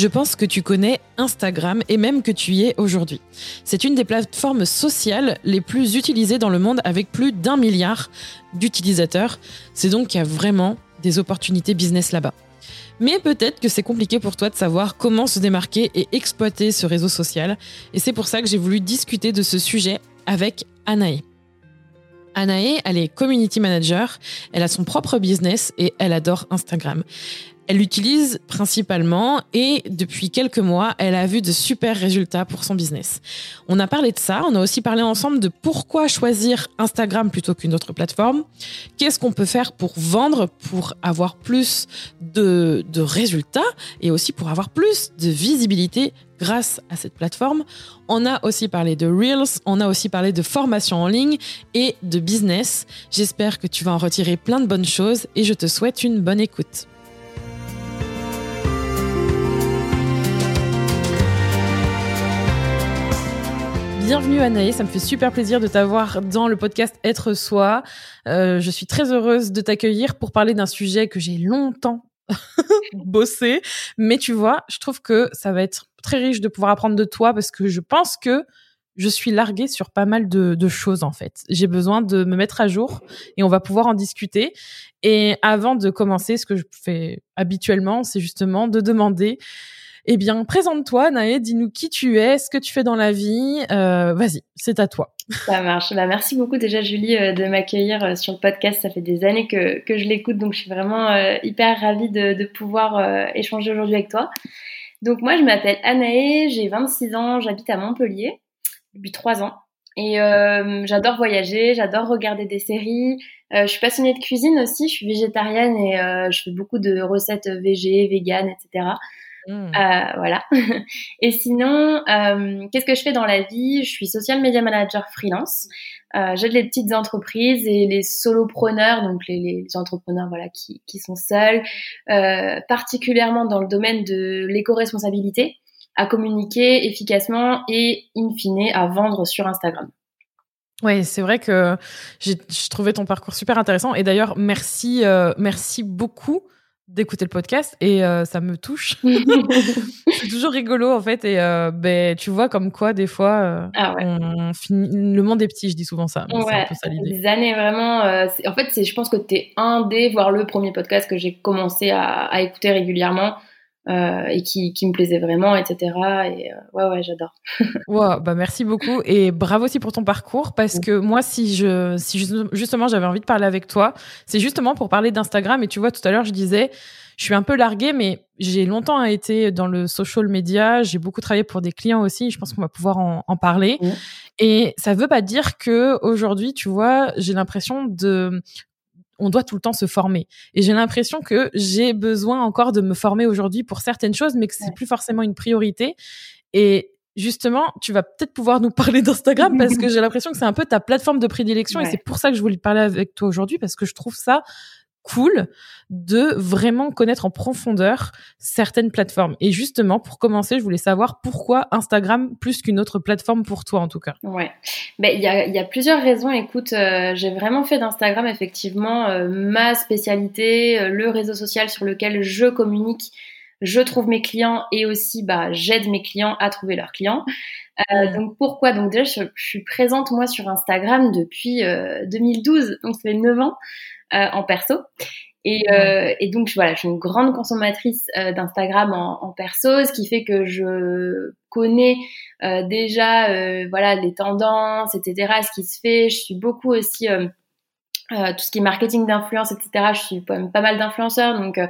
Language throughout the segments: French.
Je pense que tu connais Instagram et même que tu y es aujourd'hui. C'est une des plateformes sociales les plus utilisées dans le monde avec plus d'un milliard d'utilisateurs. C'est donc qu'il y a vraiment des opportunités business là-bas. Mais peut-être que c'est compliqué pour toi de savoir comment se démarquer et exploiter ce réseau social. Et c'est pour ça que j'ai voulu discuter de ce sujet avec Anaé. Anaé, elle est community manager, elle a son propre business et elle adore Instagram. Elle l'utilise principalement et depuis quelques mois, elle a vu de super résultats pour son business. On a parlé de ça, on a aussi parlé ensemble de pourquoi choisir Instagram plutôt qu'une autre plateforme, qu'est-ce qu'on peut faire pour vendre, pour avoir plus de, de résultats et aussi pour avoir plus de visibilité grâce à cette plateforme? On a aussi parlé de Reels, on a aussi parlé de formation en ligne et de business. J'espère que tu vas en retirer plein de bonnes choses et je te souhaite une bonne écoute. Bienvenue Anaïs, ça me fait super plaisir de t'avoir dans le podcast Être Soi. Euh, je suis très heureuse de t'accueillir pour parler d'un sujet que j'ai longtemps bossé, mais tu vois, je trouve que ça va être très riche de pouvoir apprendre de toi parce que je pense que je suis larguée sur pas mal de, de choses en fait. J'ai besoin de me mettre à jour et on va pouvoir en discuter. Et avant de commencer, ce que je fais habituellement, c'est justement de demander eh bien, présente-toi, Naë, dis-nous qui tu es, ce que tu fais dans la vie. Euh, vas-y, c'est à toi. Ça marche. Bah, merci beaucoup déjà, Julie, euh, de m'accueillir euh, sur le podcast. Ça fait des années que, que je l'écoute, donc je suis vraiment hyper ravie de, pouvoir échanger aujourd'hui avec toi. Donc moi, je m'appelle Anaë, j'ai 26 ans, j'habite à Montpellier depuis 3 ans. Et j'adore voyager, j'adore regarder des séries. je suis passionnée de cuisine aussi, je suis végétarienne et je fais beaucoup de recettes végé, vegan, etc. Mmh. Euh, voilà. Et sinon, euh, qu'est-ce que je fais dans la vie? Je suis social media manager freelance. Euh, J'aide les petites entreprises et les solopreneurs, donc les, les entrepreneurs voilà qui, qui sont seuls, particulièrement dans le domaine de l'éco-responsabilité, à communiquer efficacement et in fine à vendre sur Instagram. Oui, c'est vrai que j'ai trouvé ton parcours super intéressant. Et d'ailleurs, merci, euh, merci beaucoup d'écouter le podcast et euh, ça me touche. c'est toujours rigolo en fait et euh, ben tu vois comme quoi des fois euh, ah on finit le monde est petit, je dis souvent ça. Ouais, Des années vraiment en fait c'est je pense que tu es un des voire le premier podcast que j'ai commencé à, à, écouter régulièrement euh, et qui, qui, me plaisait vraiment, etc. Et euh, ouais, ouais, j'adore. wow, bah merci beaucoup et bravo aussi pour ton parcours parce que moi, si je, si justement j'avais envie de parler avec toi, c'est justement pour parler d'Instagram. Et tu vois, tout à l'heure, je disais, je suis un peu larguée, mais j'ai longtemps été dans le social media. J'ai beaucoup travaillé pour des clients aussi. Je pense qu'on va pouvoir en, en parler. Et ça veut pas dire que aujourd'hui, tu vois, j'ai l'impression de on doit tout le temps se former. Et j'ai l'impression que j'ai besoin encore de me former aujourd'hui pour certaines choses, mais que c'est plus forcément une priorité. Et justement, tu vas peut-être pouvoir nous parler d'Instagram parce que j'ai l'impression que c'est un peu ta plateforme de prédilection et c'est pour ça que je voulais parler avec toi aujourd'hui parce que je trouve ça cool de vraiment connaître en profondeur certaines plateformes. Et justement, pour commencer, je voulais savoir pourquoi Instagram plus qu'une autre plateforme pour toi en tout cas. Ouais, ben il y a, y a, plusieurs raisons. Écoute, euh, j'ai vraiment fait d'Instagram effectivement euh, ma spécialité, euh, le réseau social sur lequel je communique, je trouve mes clients et aussi bah j'aide mes clients à trouver leurs clients. Donc pourquoi? Donc déjà je, je, suis présente moi sur Instagram depuis 2012, donc ça fait 9 ans. Euh, en perso. Et, euh, et, donc voilà, je suis une grande consommatrice euh, d'Instagram en, en, perso, ce qui fait que je connais euh, déjà euh, voilà les tendances, etc. Ce qui se fait. Je suis beaucoup aussi tout ce qui est marketing d'influence, etc. Je suis pas, pas mal d'influenceurs, donc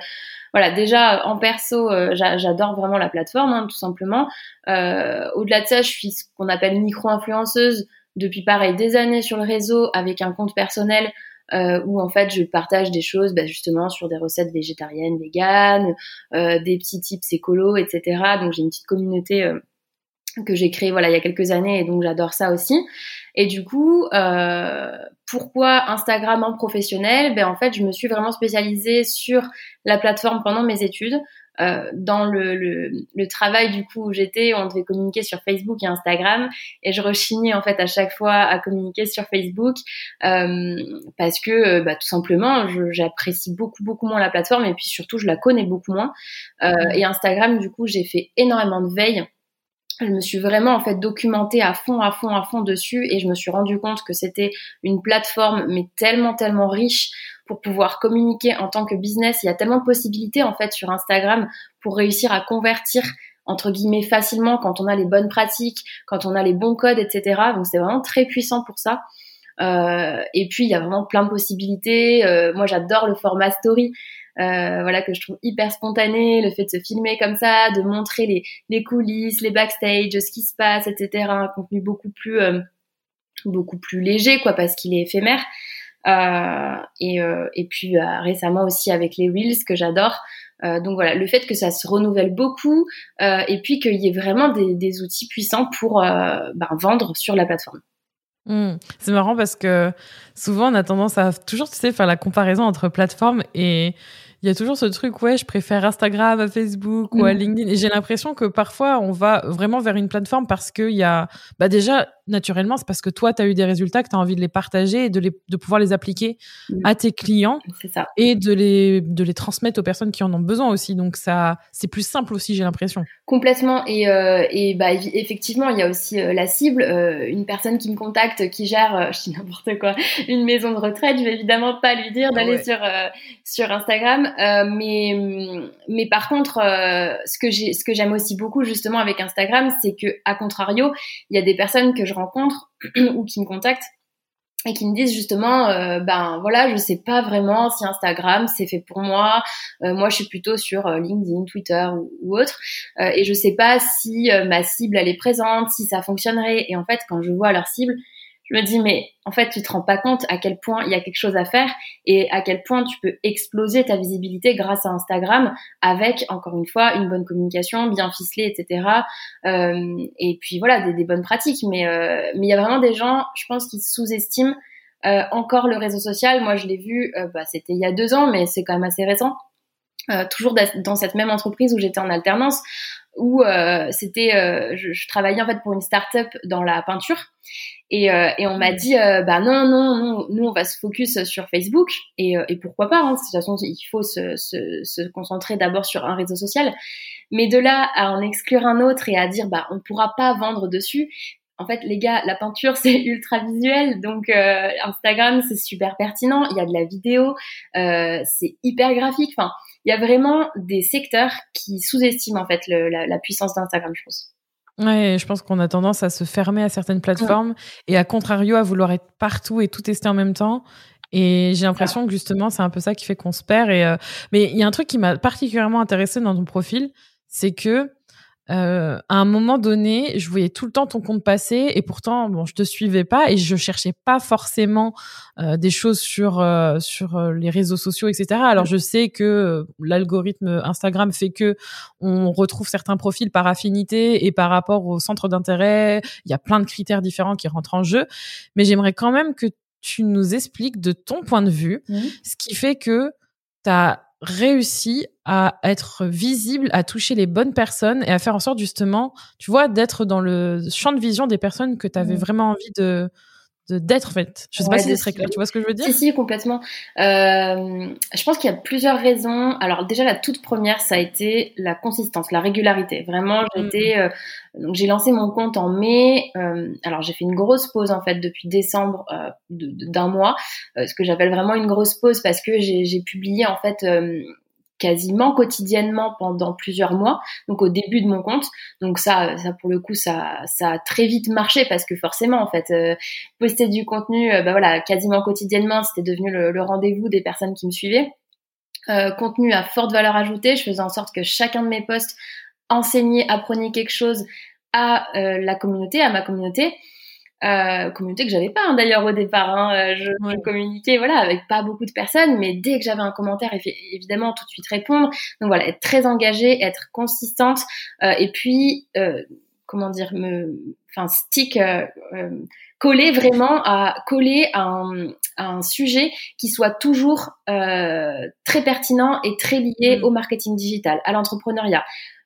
voilà. Déjà en perso, j'adore vraiment la plateforme, hein, tout simplement. Au-delà de ça, je suis ce qu'on appelle micro-influenceuse depuis pareil des années sur le réseau avec un compte personnel où en fait je partage des choses bah, justement sur des recettes végétariennes, véganes, des petits tips écolos, etc. Donc j'ai une petite communauté que j'ai créée voilà il y a quelques années et donc j'adore ça aussi. Et du coup, euh, pourquoi Instagram en professionnel? Ben en fait, je me suis vraiment spécialisée sur la plateforme pendant mes études. Euh, dans le, le, le, travail du coup où j'étais, on devait communiquer sur Facebook et Instagram, et je rechignais en fait à chaque fois à communiquer sur Facebook euh, parce que euh, bah, tout simplement, j'apprécie beaucoup beaucoup moins la plateforme. Et puis surtout je la connais beaucoup moins. Euh, et Instagram, du coup, j'ai fait énormément de veille je me suis vraiment en fait documentée à fond, à fond, à fond dessus et je me suis rendu compte que c'était une plateforme mais tellement, tellement riche pour pouvoir communiquer en tant que business. Il y a tellement de possibilités en fait sur Instagram pour réussir à convertir entre guillemets facilement quand on a les bonnes pratiques, quand on a les bons codes, etc. Donc c'est vraiment très puissant pour ça. Euh, et puis il y a vraiment plein de possibilités. Euh, moi j'adore le format story. Euh, voilà que je trouve hyper spontané, le fait de se filmer comme ça, de montrer les, les coulisses, les backstage, ce qui se passe, etc. Un contenu beaucoup plus euh, beaucoup plus léger quoi parce qu'il est éphémère. Euh, et, et puis récemment aussi avec les reels que j'adore. donc voilà, le fait que ça se renouvelle beaucoup et puis qu'il y ait vraiment des, outils puissants pour ben, vendre sur la plateforme. Mmh. C'est marrant parce que souvent on a tendance à toujours tu sais faire la comparaison entre plateformes et il y a toujours ce truc, ouais, je préfère Instagram à Facebook ou à mm. LinkedIn. Et j'ai l'impression que parfois, on va vraiment vers une plateforme parce qu'il y a, bah déjà, naturellement, c'est parce que toi, tu as eu des résultats, que tu as envie de les partager et de, les, de pouvoir les appliquer à tes clients ça. et de les, de les transmettre aux personnes qui en ont besoin aussi. Donc, ça, c'est plus simple aussi, j'ai l'impression. Complètement. Et, euh, et bah, effectivement, il y a aussi euh, la cible. Euh, une personne qui me contacte, qui gère, je dis n'importe quoi, une maison de retraite, je vais évidemment pas lui dire d'aller sur, sur Instagram. Mais, mais par contre, ce que j'ai, ce que j'aime aussi beaucoup justement avec Instagram, c'est que à contrario, il y a des personnes que je rencontre ou qui me contactent et qui me disent justement euh, ben voilà je sais pas vraiment si Instagram c'est fait pour moi. Moi je suis plutôt sur LinkedIn Twitter ou autre. Et je sais pas si ma cible elle est présente si ça fonctionnerait. Et en fait quand je vois leur cible je me dis mais en fait tu te rends pas compte à quel point il y a quelque chose à faire et à quel point tu peux exploser ta visibilité grâce à Instagram avec encore une fois une bonne communication bien ficelée etc euh, et puis voilà des, bonnes pratiques. Mais euh, mais il y a vraiment des gens je pense qui sous-estiment euh, encore le réseau social. Moi je l'ai vu bah, c'était il y a deux ans mais c'est quand même assez récent. Toujours dans cette même entreprise où j'étais en alternance où euh, c'était euh, je, je, travaillais en fait pour une start-up dans la peinture. Et, euh, et on m'a dit bah non non non nous on va se focus sur Facebook. Et, et pourquoi pas hein, de toute façon il faut se, se, se concentrer d'abord sur un réseau social. Mais de là à en exclure un autre et à dire bah on pourra pas vendre dessus en fait, les gars, la peinture, c'est ultra visuel, donc euh, Instagram, c'est super pertinent. Il y a de la vidéo, euh, c'est hyper graphique. Enfin, il y a vraiment des secteurs qui sous-estiment en fait le, la, la, puissance d'Instagram, je pense. Ouais, je pense qu'on a tendance à se fermer à certaines plateformes et à contrario à vouloir être partout et tout tester en même temps. Et j'ai l'impression que justement, c'est un peu ça qui fait qu'on se perd. Et euh... Mais il y a un truc qui m'a particulièrement intéressé dans ton profil, c'est que euh, à un moment donné, je voyais tout le temps ton compte passer et pourtant, bon, je te suivais pas et je cherchais pas forcément euh, des choses sur euh, sur euh, les réseaux sociaux, etc. Alors je sais que euh, l'algorithme Instagram fait que on retrouve certains profils par affinité et par rapport au centre d'intérêt. Il y a plein de critères différents qui rentrent en jeu, mais j'aimerais quand même que tu nous expliques de ton point de vue mmh. ce qui fait que tu as réussi à être visible, à toucher les bonnes personnes et à faire en sorte justement, tu vois, d'être dans le champ de vision des personnes que tu avais mmh. vraiment envie de, d'être en fait. Je sais pas si c'est très clair, tu vois ce que je veux dire? Si, si, complètement. Euh, je pense qu'il y a plusieurs raisons. Alors déjà, la toute première, ça a été la consistance, la régularité. Vraiment, j'étais... Mm. Euh, donc j'ai lancé mon compte en mai. Euh, alors j'ai fait une grosse pause en fait depuis décembre euh, d'un mois, euh, ce que j'appelle vraiment une grosse pause parce que j'ai publié en fait quasiment quotidiennement pendant plusieurs mois, donc au début de mon compte. Donc ça, ça pour le coup, ça, ça a très vite marché parce que forcément, en fait, euh, poster du contenu, euh, bah voilà, quasiment quotidiennement, c'était devenu le, le rendez-vous des personnes qui me suivaient. Euh, contenu à forte valeur ajoutée, je faisais en sorte que chacun de mes posts enseignait, apprenait quelque chose à la communauté, à ma communauté. Euh, communauté que j'avais pas hein, d'ailleurs au départ. Hein, je, je, communiquais voilà avec pas beaucoup de personnes, mais dès que j'avais un commentaire, évidemment tout de suite répondre. Donc voilà, être très engagée, être consistante, et puis comment dire, me, enfin stick coller vraiment à coller à un, un sujet qui soit toujours euh, très pertinent et très lié mm. au marketing digital, à l'entrepreneuriat.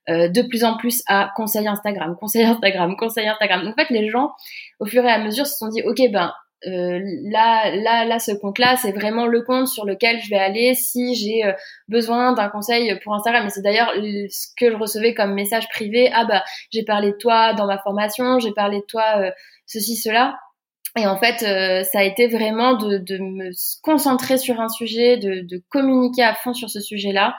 Euh, de plus en plus à conseil Instagram, conseil Instagram, conseil Instagram. Donc en fait, les gens, au fur et à mesure, se sont dit, ok, ben euh, là, là, là, ce compte-là, c'est vraiment le compte sur lequel je vais aller si j'ai euh, besoin d'un conseil pour Instagram. Et c'est d'ailleurs ce que je recevais comme message privé. Ah bah, j'ai parlé de toi dans ma formation, j'ai parlé de toi euh, ceci, cela. Et en fait, euh, ça a été vraiment de, de, me concentrer sur un sujet, de, de communiquer à fond sur ce sujet-là.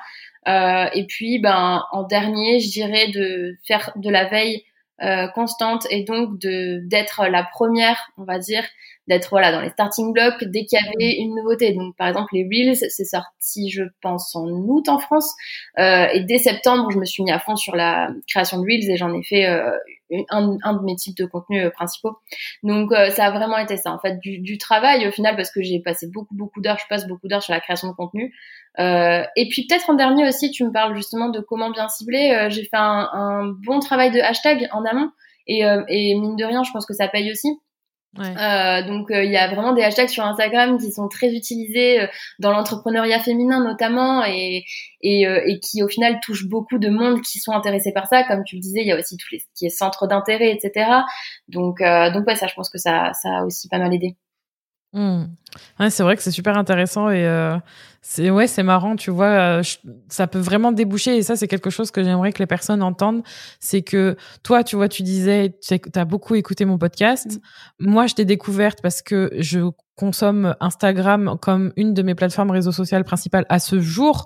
Euh, et puis, ben, en dernier, je dirais de faire de la veille euh, constante et donc de d'être la première, on va dire, d'être voilà dans les starting blocks dès qu'il y avait une nouveauté. Donc par exemple les reels, c'est sorti je pense en août en France euh, et dès septembre je me suis mis à fond sur la création de reels et j'en ai fait euh, un, un, de mes types de contenus euh, principaux. Donc euh, ça a vraiment été ça en fait du, du travail au final parce que j'ai passé beaucoup beaucoup d'heures, je passe beaucoup d'heures sur la création de contenu. Euh, et puis peut-être en dernier aussi, tu me parles justement de comment bien cibler. j'ai fait un, un, bon travail de hashtag en amont et, et mine de rien, je pense que ça paye aussi. Euh, donc il y a vraiment des hashtags sur Instagram qui sont très utilisés dans l'entrepreneuriat féminin notamment et, et, et, qui au final touchent beaucoup de monde qui sont intéressés par ça. Comme tu le disais, il y a aussi tout les, qui est centre d'intérêt, etc. Donc donc ouais, ça je pense que ça ça a aussi pas mal aidé. Mmh. Ouais, c'est vrai que c'est super intéressant et euh, c'est ouais, c'est marrant, tu vois, euh, ça peut vraiment déboucher et ça c'est quelque chose que j'aimerais que les personnes entendent, c'est que toi, tu vois, tu disais tu as beaucoup écouté mon podcast. Mmh. Moi, je t'ai découverte parce que je consomme Instagram comme une de mes plateformes réseaux sociales principales à ce jour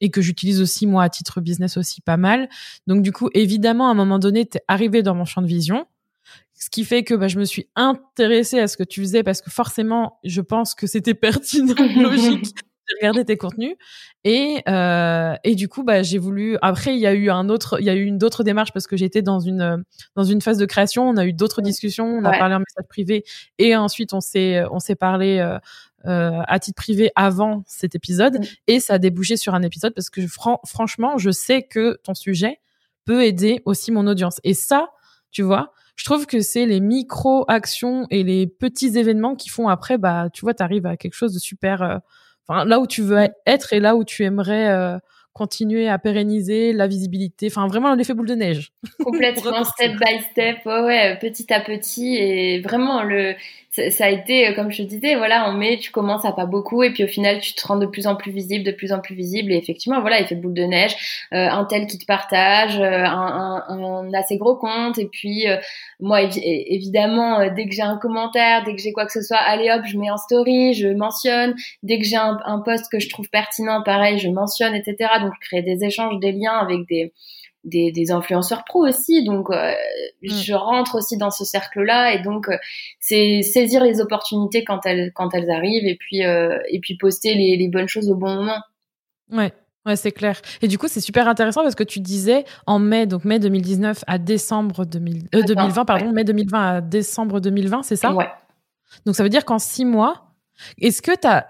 et que j'utilise aussi moi à titre business aussi pas mal. Donc du coup, évidemment, à un moment donné, tu es arrivé dans mon champ de vision ce qui fait que bah, je me suis intéressée à ce que tu faisais parce que forcément, je pense que c'était pertinent, logique de regarder tes contenus. Et, euh, et du coup, bah, j'ai voulu. Après, il y a eu un autre, il y a eu une d'autres démarches parce que j'étais dans une dans une phase de création. On a eu d'autres discussions. On a parlé en message privé et ensuite on s'est on s'est parlé. Euh, euh, à titre privé avant cet épisode et ça a débouché sur un épisode parce que franchement je sais que ton sujet peut aider aussi mon audience et ça tu vois je trouve que c'est les micro-actions et les petits événements qui font après, bah, tu vois, tu à quelque chose de super, euh, enfin, là où tu veux être et là où tu aimerais euh, continuer à pérenniser la visibilité, enfin vraiment l'effet boule de neige. Complètement step by step, ouais, ouais, petit à petit et vraiment le ça a été, euh, comme je te disais, voilà, en mai, tu commences à pas beaucoup, et puis au final, tu te rends de plus en plus visible, de plus en plus visible, et effectivement, voilà, il fait boule de neige, euh, un tel qui te partage, euh, un, un, un, assez gros compte, et puis moi, évidemment, dès que j'ai un commentaire, dès que j'ai quoi que ce soit, allez hop, je mets en story, je mentionne, dès que j'ai un, un post que je trouve pertinent, pareil, je mentionne, etc. Donc, créer des échanges, des liens avec des des, des, influenceurs pro aussi. Donc, euh, mm. je rentre aussi dans ce cercle-là et donc euh, c'est saisir les opportunités quand elles quand elles arrivent et puis euh, et puis poster les, les, bonnes choses au bon moment. Ouais. Ouais, c'est clair. Et du coup, c'est super intéressant parce que tu disais en mai, donc mai 2019 à décembre 2000, 2020, pardon, mai 2020 à décembre 2020, c'est ça? Ouais. Donc ça veut dire qu'en six mois, est-ce que tu as,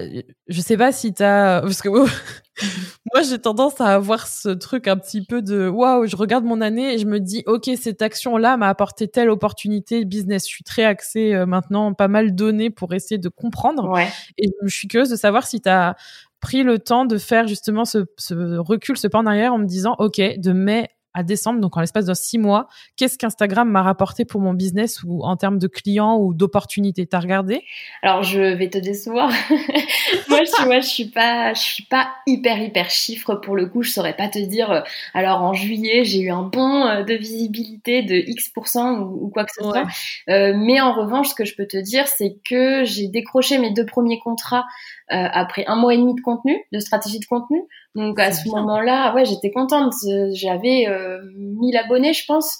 je sais pas si tu as, parce que moi j'ai tendance à avoir ce truc un petit peu de waouh, je regarde mon année et je me dis ok cette action là m'a apporté telle opportunité business. Je suis très axée euh, maintenant, pas mal donné pour essayer de comprendre. Ouais. Et je suis curieuse de savoir si tu as pris le temps de faire justement ce, ce recul, ce pas en arrière en me disant ok de mai à décembre, donc en l'espace de six mois, qu'est-ce qu'Instagram m'a rapporté pour mon business ou en termes de clients ou d'opportunités? T'as regardé? Alors je vais te décevoir. moi, je, moi, je suis pas, je suis pas hyper hyper chiffre pour le coup. Je saurais pas te dire. Euh, alors en juillet, j'ai eu un bon euh, de visibilité de X ou, ou quoi que ce soit. Euh, mais en revanche, ce que je peux te dire, c'est que j'ai décroché mes deux premiers contrats euh, après un mois et demi de contenu, de stratégie de contenu. Donc à ce moment-là, ouais, j'étais contente. J'avais euh, 1000 abonnés, je pense.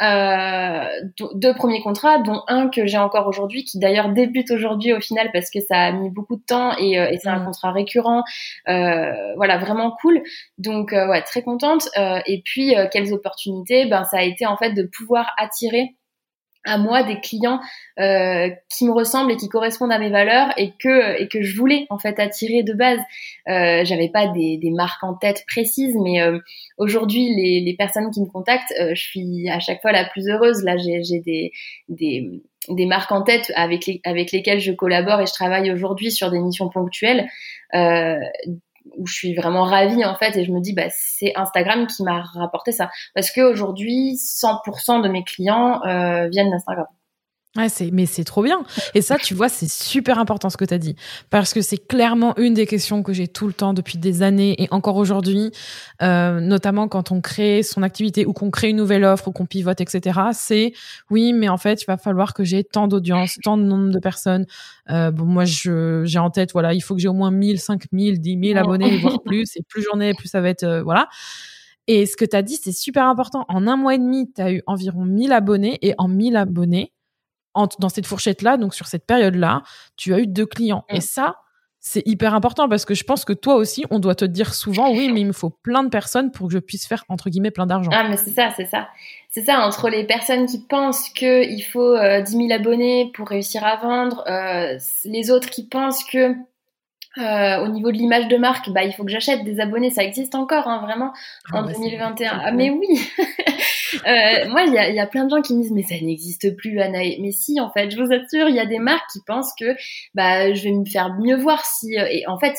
Euh, deux premiers contrats, dont un que j'ai encore aujourd'hui, qui d'ailleurs débute aujourd'hui au final parce que ça a mis beaucoup de temps et, euh, et c'est un mm. contrat récurrent. Euh, voilà, vraiment cool. Donc euh, ouais, très contente. et puis quelles opportunités? Ben ça a été en fait de pouvoir attirer à moi des clients euh, qui me ressemblent et qui correspondent à mes valeurs et que et que je voulais en fait attirer de base. Euh, J'avais pas des, des, marques en tête précises, mais euh, aujourd'hui les, les, personnes qui me contactent, euh, je suis à chaque fois la plus heureuse. Là, j'ai des, des des marques en tête avec les, avec lesquelles je collabore et je travaille aujourd'hui sur des missions ponctuelles. Euh, où je suis vraiment ravie en fait et je me dis bah c'est Instagram qui m'a rapporté ça parce qu'aujourd'hui 100% de mes clients euh, viennent d'Instagram. Ouais, c'est, mais c'est trop bien. Et ça, tu vois, c'est super important ce que tu as dit. Parce que c'est clairement une des questions que j'ai tout le temps depuis des années et encore aujourd'hui, euh, notamment quand on crée son activité ou qu'on crée une nouvelle offre ou qu'on pivote, etc. C'est oui, mais en fait, il va falloir que j'ai tant d'audience, tant de nombre de personnes. Euh, bon, moi, je, j'ai en tête, voilà, il faut que j'ai au moins 1000, 5000, 10 000 abonnés, voire plus. Et plus j'en ai, plus ça va être, euh, voilà. Et ce que tu as dit, c'est super important. En un mois et demi, tu as eu environ 1000 abonnés et en 1000 abonnés, dans cette fourchette-là, donc sur cette période-là, tu as eu deux clients. Et mm. ça, c'est hyper important parce que je pense que toi aussi, on doit te dire souvent, oui, mais il me faut plein de personnes pour que je puisse faire, entre guillemets, plein d'argent. Ah, mais c'est ça, c'est ça. C'est ça, entre les personnes qui pensent qu'il faut 10 euh, 000 abonnés pour réussir à vendre, euh, les autres qui pensent que euh, au niveau de l'image de marque, bah, il faut que j'achète des abonnés. Ça existe encore, hein, vraiment, ah, en 2021. Bah, ah, mais oui euh, Moi, il y a, y a, plein de gens qui me disent, mais ça n'existe plus, Anaï. Mais si, en fait, je vous assure, il y a des marques qui pensent que bah, je vais me faire mieux voir si... Euh, et en fait,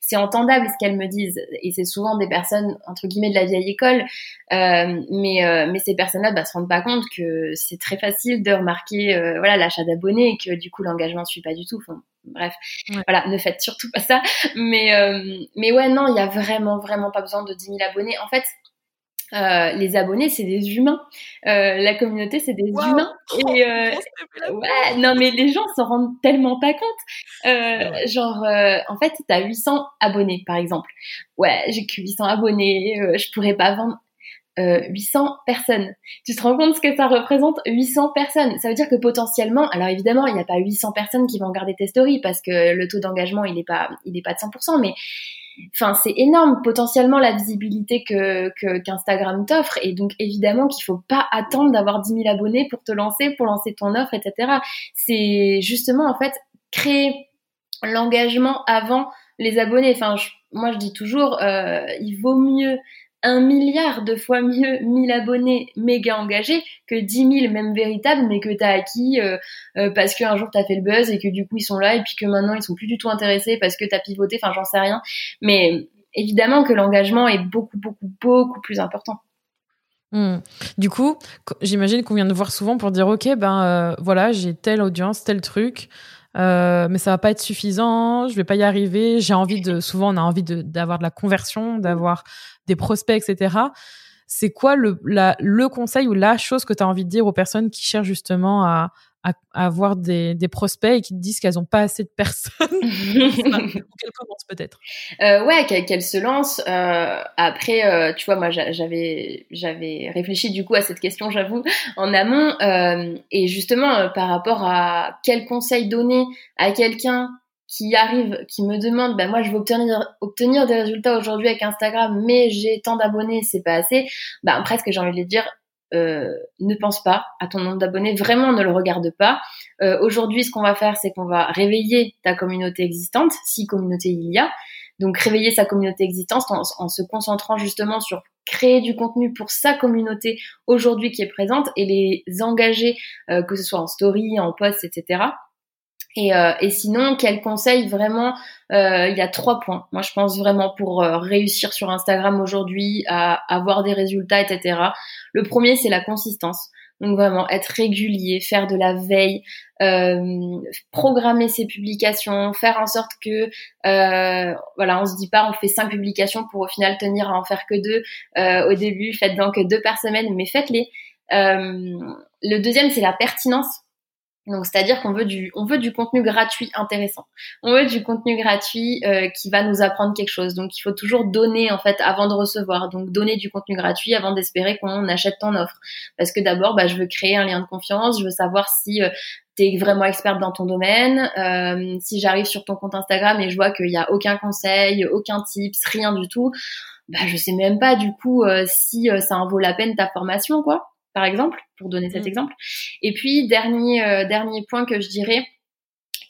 c'est entendable ce qu'elles me disent. Et c'est souvent des personnes, entre guillemets, de la vieille école. Euh, mais, euh, mais ces personnes-là bah, se rendent pas compte que c'est très facile de remarquer euh, voilà l'achat d'abonnés et que du coup l'engagement ne suit pas du tout. Enfin, bref, voilà, ne faites surtout pas ça. Mais, euh, mais ouais, non, il y a vraiment, vraiment pas besoin de 10 000 abonnés. En fait, euh, les abonnés, c'est des humains. Euh, la communauté, c'est des humains. Et euh, ouais, non, mais les gens s'en rendent tellement pas compte. Euh, genre, euh, en fait, t'as 800 abonnés, par exemple. Ouais, j'ai que 800 abonnés. je pourrais pas vendre. 800 personnes. Tu te rends compte ce que ça représente 800 personnes? Ça veut dire que potentiellement, alors évidemment, il n'y a pas 800 personnes qui vont regarder tes stories parce que le taux d'engagement, il n'est pas, il est pas de 100%, mais Enfin, c'est énorme potentiellement la visibilité que qu'Instagram t'offre et donc évidemment qu'il faut pas attendre d'avoir 10 000 abonnés pour te lancer, pour lancer ton offre, etc. C'est justement en fait créer l'engagement avant les abonnés. Enfin, moi je dis toujours, euh, il vaut mieux un milliard de fois mieux 1000 abonnés méga engagés que 10 000 même véritables mais que tu as acquis euh, euh, parce qu'un jour tu as fait le buzz et que du coup ils sont là et puis que maintenant ils sont plus du tout intéressés parce que tu as pivoté, enfin j'en sais rien. Mais évidemment que l'engagement est beaucoup beaucoup beaucoup plus important. Hmm. Du coup, j'imagine qu'on vient de voir souvent pour dire ok ben euh, voilà j'ai telle audience, tel truc. Euh, mais ça va pas être suffisant, je vais pas y arriver. J'ai envie de, souvent on a envie d'avoir de, la conversion, d'avoir des prospects, etc. C'est quoi le, la, le conseil ou la chose que tu as envie de dire aux personnes qui cherchent justement à, à, avoir des, des, prospects et qui te disent qu'elles n'ont pas assez de personnes qu'elles commencent peut-être euh, Ouais, qu'elles se lancent. Euh, après, euh, tu vois, moi j'avais j'avais réfléchi du coup à cette question, j'avoue, en amont. Et justement, par rapport à quel conseil donner à quelqu'un qui arrive, qui me demande, ben moi je veux obtenir obtenir des résultats aujourd'hui avec Instagram, mais j'ai tant d'abonnés, c'est pas assez. Ben presque j'ai envie de dire, euh, ne pense pas à ton nombre d'abonnés, vraiment ne le regarde pas. Euh, aujourd'hui, ce qu'on va faire, c'est qu'on va réveiller ta communauté existante, si communauté il y a. Donc réveiller sa communauté existante en, se concentrant justement sur créer du contenu pour sa communauté aujourd'hui qui est présente et les engager, euh, que ce soit en story, en post, etc. Et, euh, et, sinon, quel conseil vraiment euh, Il y a trois points. Moi, je pense vraiment pour euh, réussir sur Instagram aujourd'hui, à, avoir des résultats, etc. Le premier, c'est la consistance. Donc vraiment être régulier, faire de la veille, euh, programmer ses publications, faire en sorte que euh, voilà, on se dit pas on fait cinq publications pour au final tenir à en faire que deux au début. Faites donc deux par semaine, mais faites-les. le deuxième, c'est la pertinence. Donc, c'est-à-dire qu'on veut du, on veut du contenu gratuit intéressant. On veut du contenu gratuit euh, qui va nous apprendre quelque chose. Donc, il faut toujours donner en fait avant de recevoir. Donc, donner du contenu gratuit avant d'espérer qu'on achète ton offre. Parce que d'abord, bah, je veux créer un lien de confiance. Je veux savoir si euh, tu es vraiment experte dans ton domaine. Euh, si j'arrive sur ton compte Instagram et je vois qu'il n'y a aucun conseil, aucun tips, rien du tout, bah, je sais même pas du coup si ça en vaut la peine ta formation, quoi. Par exemple, pour donner cet mmh. exemple. Et puis dernier euh, dernier point que je dirais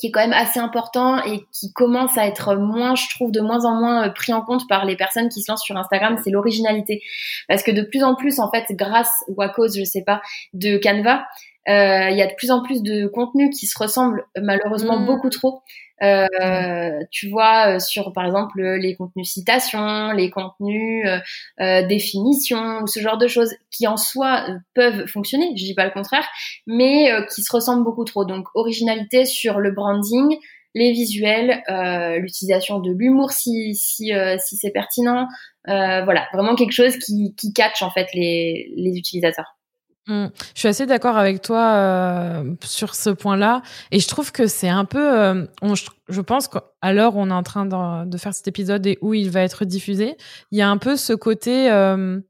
qui est quand même assez important et qui commence à être moins, je trouve, de moins en moins euh, pris en compte par les personnes qui se lancent sur Instagram, c'est l'originalité. Parce que de plus en plus, en fait, grâce ou à cause, je sais pas, de Canva, euh, il y a de plus en plus de contenus qui se ressemblent malheureusement mmh. beaucoup trop. Euh, tu vois, euh, sur par exemple les contenus citations, les contenus euh, euh définitions, ce genre de choses qui en soi peuvent fonctionner, je dis pas le contraire, mais qui se ressemblent beaucoup trop. Donc originalité sur le branding, les visuels, l'utilisation de l'humour si si, si c'est pertinent, voilà, vraiment quelque chose qui qui catch en fait les les utilisateurs. Mmh. Je suis assez d'accord avec toi euh, sur ce point-là, et je trouve que c'est un peu. Euh, je, pense qu'à l'heure où on est en train de, de, faire cet épisode et où il va être diffusé, il y a un peu ce côté. Euh,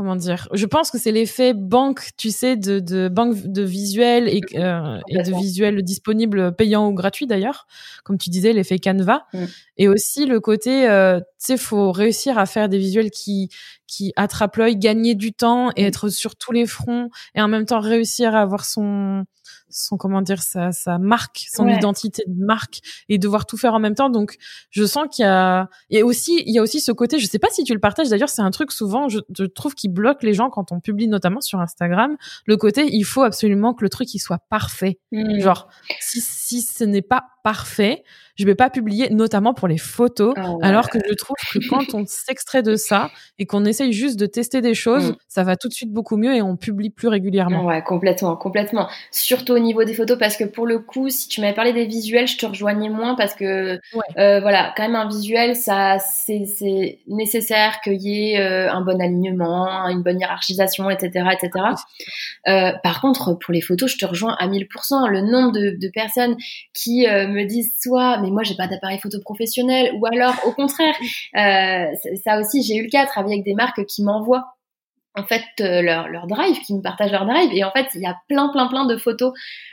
comment dire Je pense que c'est l'effet banque, tu sais, de, de banque de visuels et, euh, et, de visuels disponibles payants ou gratuits d'ailleurs, comme tu disais, l'effet Canva, mm. et aussi le côté, euh, tu sais, faut réussir à faire des visuels qui qui attrapent l'œil, gagner du temps et mm. être sur tous les fronts, et en même temps réussir à avoir son son comment dire sa, sa marque, son identité de marque et devoir tout faire en même temps. Donc je sens qu'il y a et aussi il y a aussi ce côté, je sais pas si tu le partages d'ailleurs, c'est un truc souvent je, je, trouve qui bloque les gens quand on publie notamment sur Instagram, le côté il faut absolument que le truc il soit parfait. Mmh. Genre si si ce n'est pas parfait, je vais pas publier, notamment pour les photos, ah alors que je trouve que quand on s'extrait de ça et qu'on essaye juste de tester des choses, mm. ça va tout de suite beaucoup mieux et on publie plus régulièrement. Ouais, complètement, complètement. Surtout au niveau des photos, parce que pour le coup, si tu m'avais parlé des visuels, je te rejoignais moins parce que, euh, voilà, quand même un visuel, ça, c'est nécessaire qu'il y ait euh, un bon alignement, une bonne hiérarchisation, etc., etc. Euh, par contre, pour les photos, je te rejoins à 1000%. Le nombre de, de personnes qui me disent soit, mais moi j'ai pas d'appareil photo professionnel, ou alors au contraire, euh, ça aussi j'ai eu le cas, travailler avec des marques qui m'envoient en fait euh, leur, leur drive, qui me partagent leur drive, et en fait il y a plein plein plein de photos,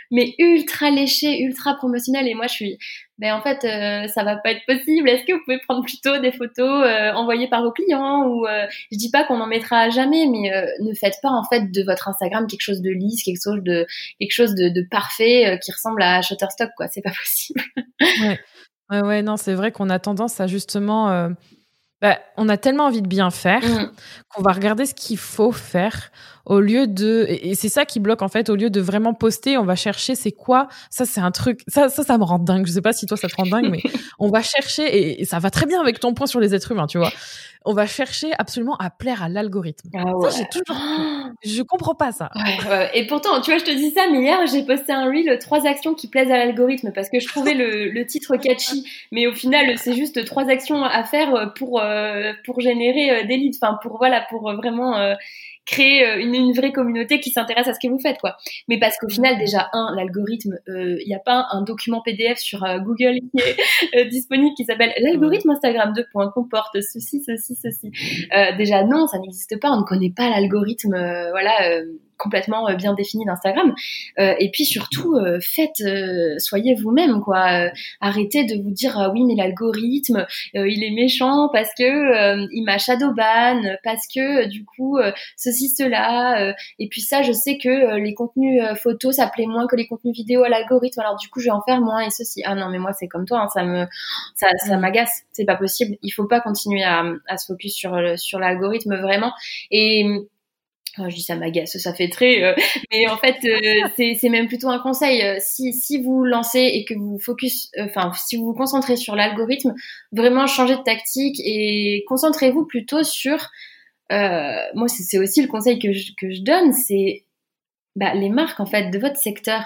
mais ultra léchées, ultra promotionnelles, et moi je suis, ben en fait euh, ça va pas être possible. Est-ce que vous pouvez prendre plutôt des photos euh, envoyées par vos clients ou je dis pas qu'on en mettra jamais, mais ne faites pas en fait de votre Instagram quelque chose de lisse, quelque chose de quelque chose de, de parfait qui ressemble à Shutterstock quoi. C'est pas possible. ouais. Ouais, ouais, non, c'est vrai qu'on a tendance à justement. Bah, on a tellement envie de bien faire mmh. qu'on va regarder ce qu'il faut faire au lieu de et c'est ça qui bloque en fait au lieu de vraiment poster on va chercher c'est quoi. Ça c'est un truc ça ça ça me rend dingue. Je sais pas si toi ça te rend dingue mais on va chercher et, ça va très bien avec ton point sur les êtres humains tu vois. On va chercher absolument à plaire à l'algorithme. Ah ouais. ça j'ai toujours je comprends pas ça. Ouais, et pourtant tu vois je te dis ça mais hier j'ai posté un reel trois actions qui plaisent à l'algorithme parce que je trouvais le, le titre catchy. Mais au final c'est juste trois actions à faire pour euh, pour générer euh, des leads. Enfin pour voilà pour vraiment euh, créer euh, une, une, vraie communauté qui s'intéresse à ce que vous faites, quoi. Mais parce qu'au final, déjà, un, l'algorithme, il euh, n'y a pas un document PDF sur euh, Google qui est disponible qui s'appelle l'algorithme Instagram 2. comporte ceci, ceci, ceci. déjà, non, ça n'existe pas. On ne connaît pas l'algorithme, voilà complètement bien défini d'Instagram. Euh, et puis surtout, euh, faites, soyez vous-même, quoi. arrêtez de vous dire ah oui, mais l'algorithme, il est méchant parce que il m'a shadowban, parce que du coup ceci cela. et puis ça, je sais que les contenus photos ça plaît moins que les contenus vidéo à l'algorithme. Alors du coup, je vais en faire moins et ceci. Ah non, mais moi c'est comme toi, hein, ça me, ça, ça m'agace. C'est pas possible. Il faut pas continuer à, à se focus sur sur l'algorithme vraiment. Et je dis ça m'agace, ça fait très. Euh, mais en fait, euh, c'est même plutôt un conseil. Euh, si, si vous lancez et que vous focus, enfin, si vous vous concentrez sur l'algorithme, vraiment changez de tactique et concentrez-vous plutôt sur. moi, c'est aussi le conseil que je, que je donne, c'est bah, les marques en fait de votre secteur.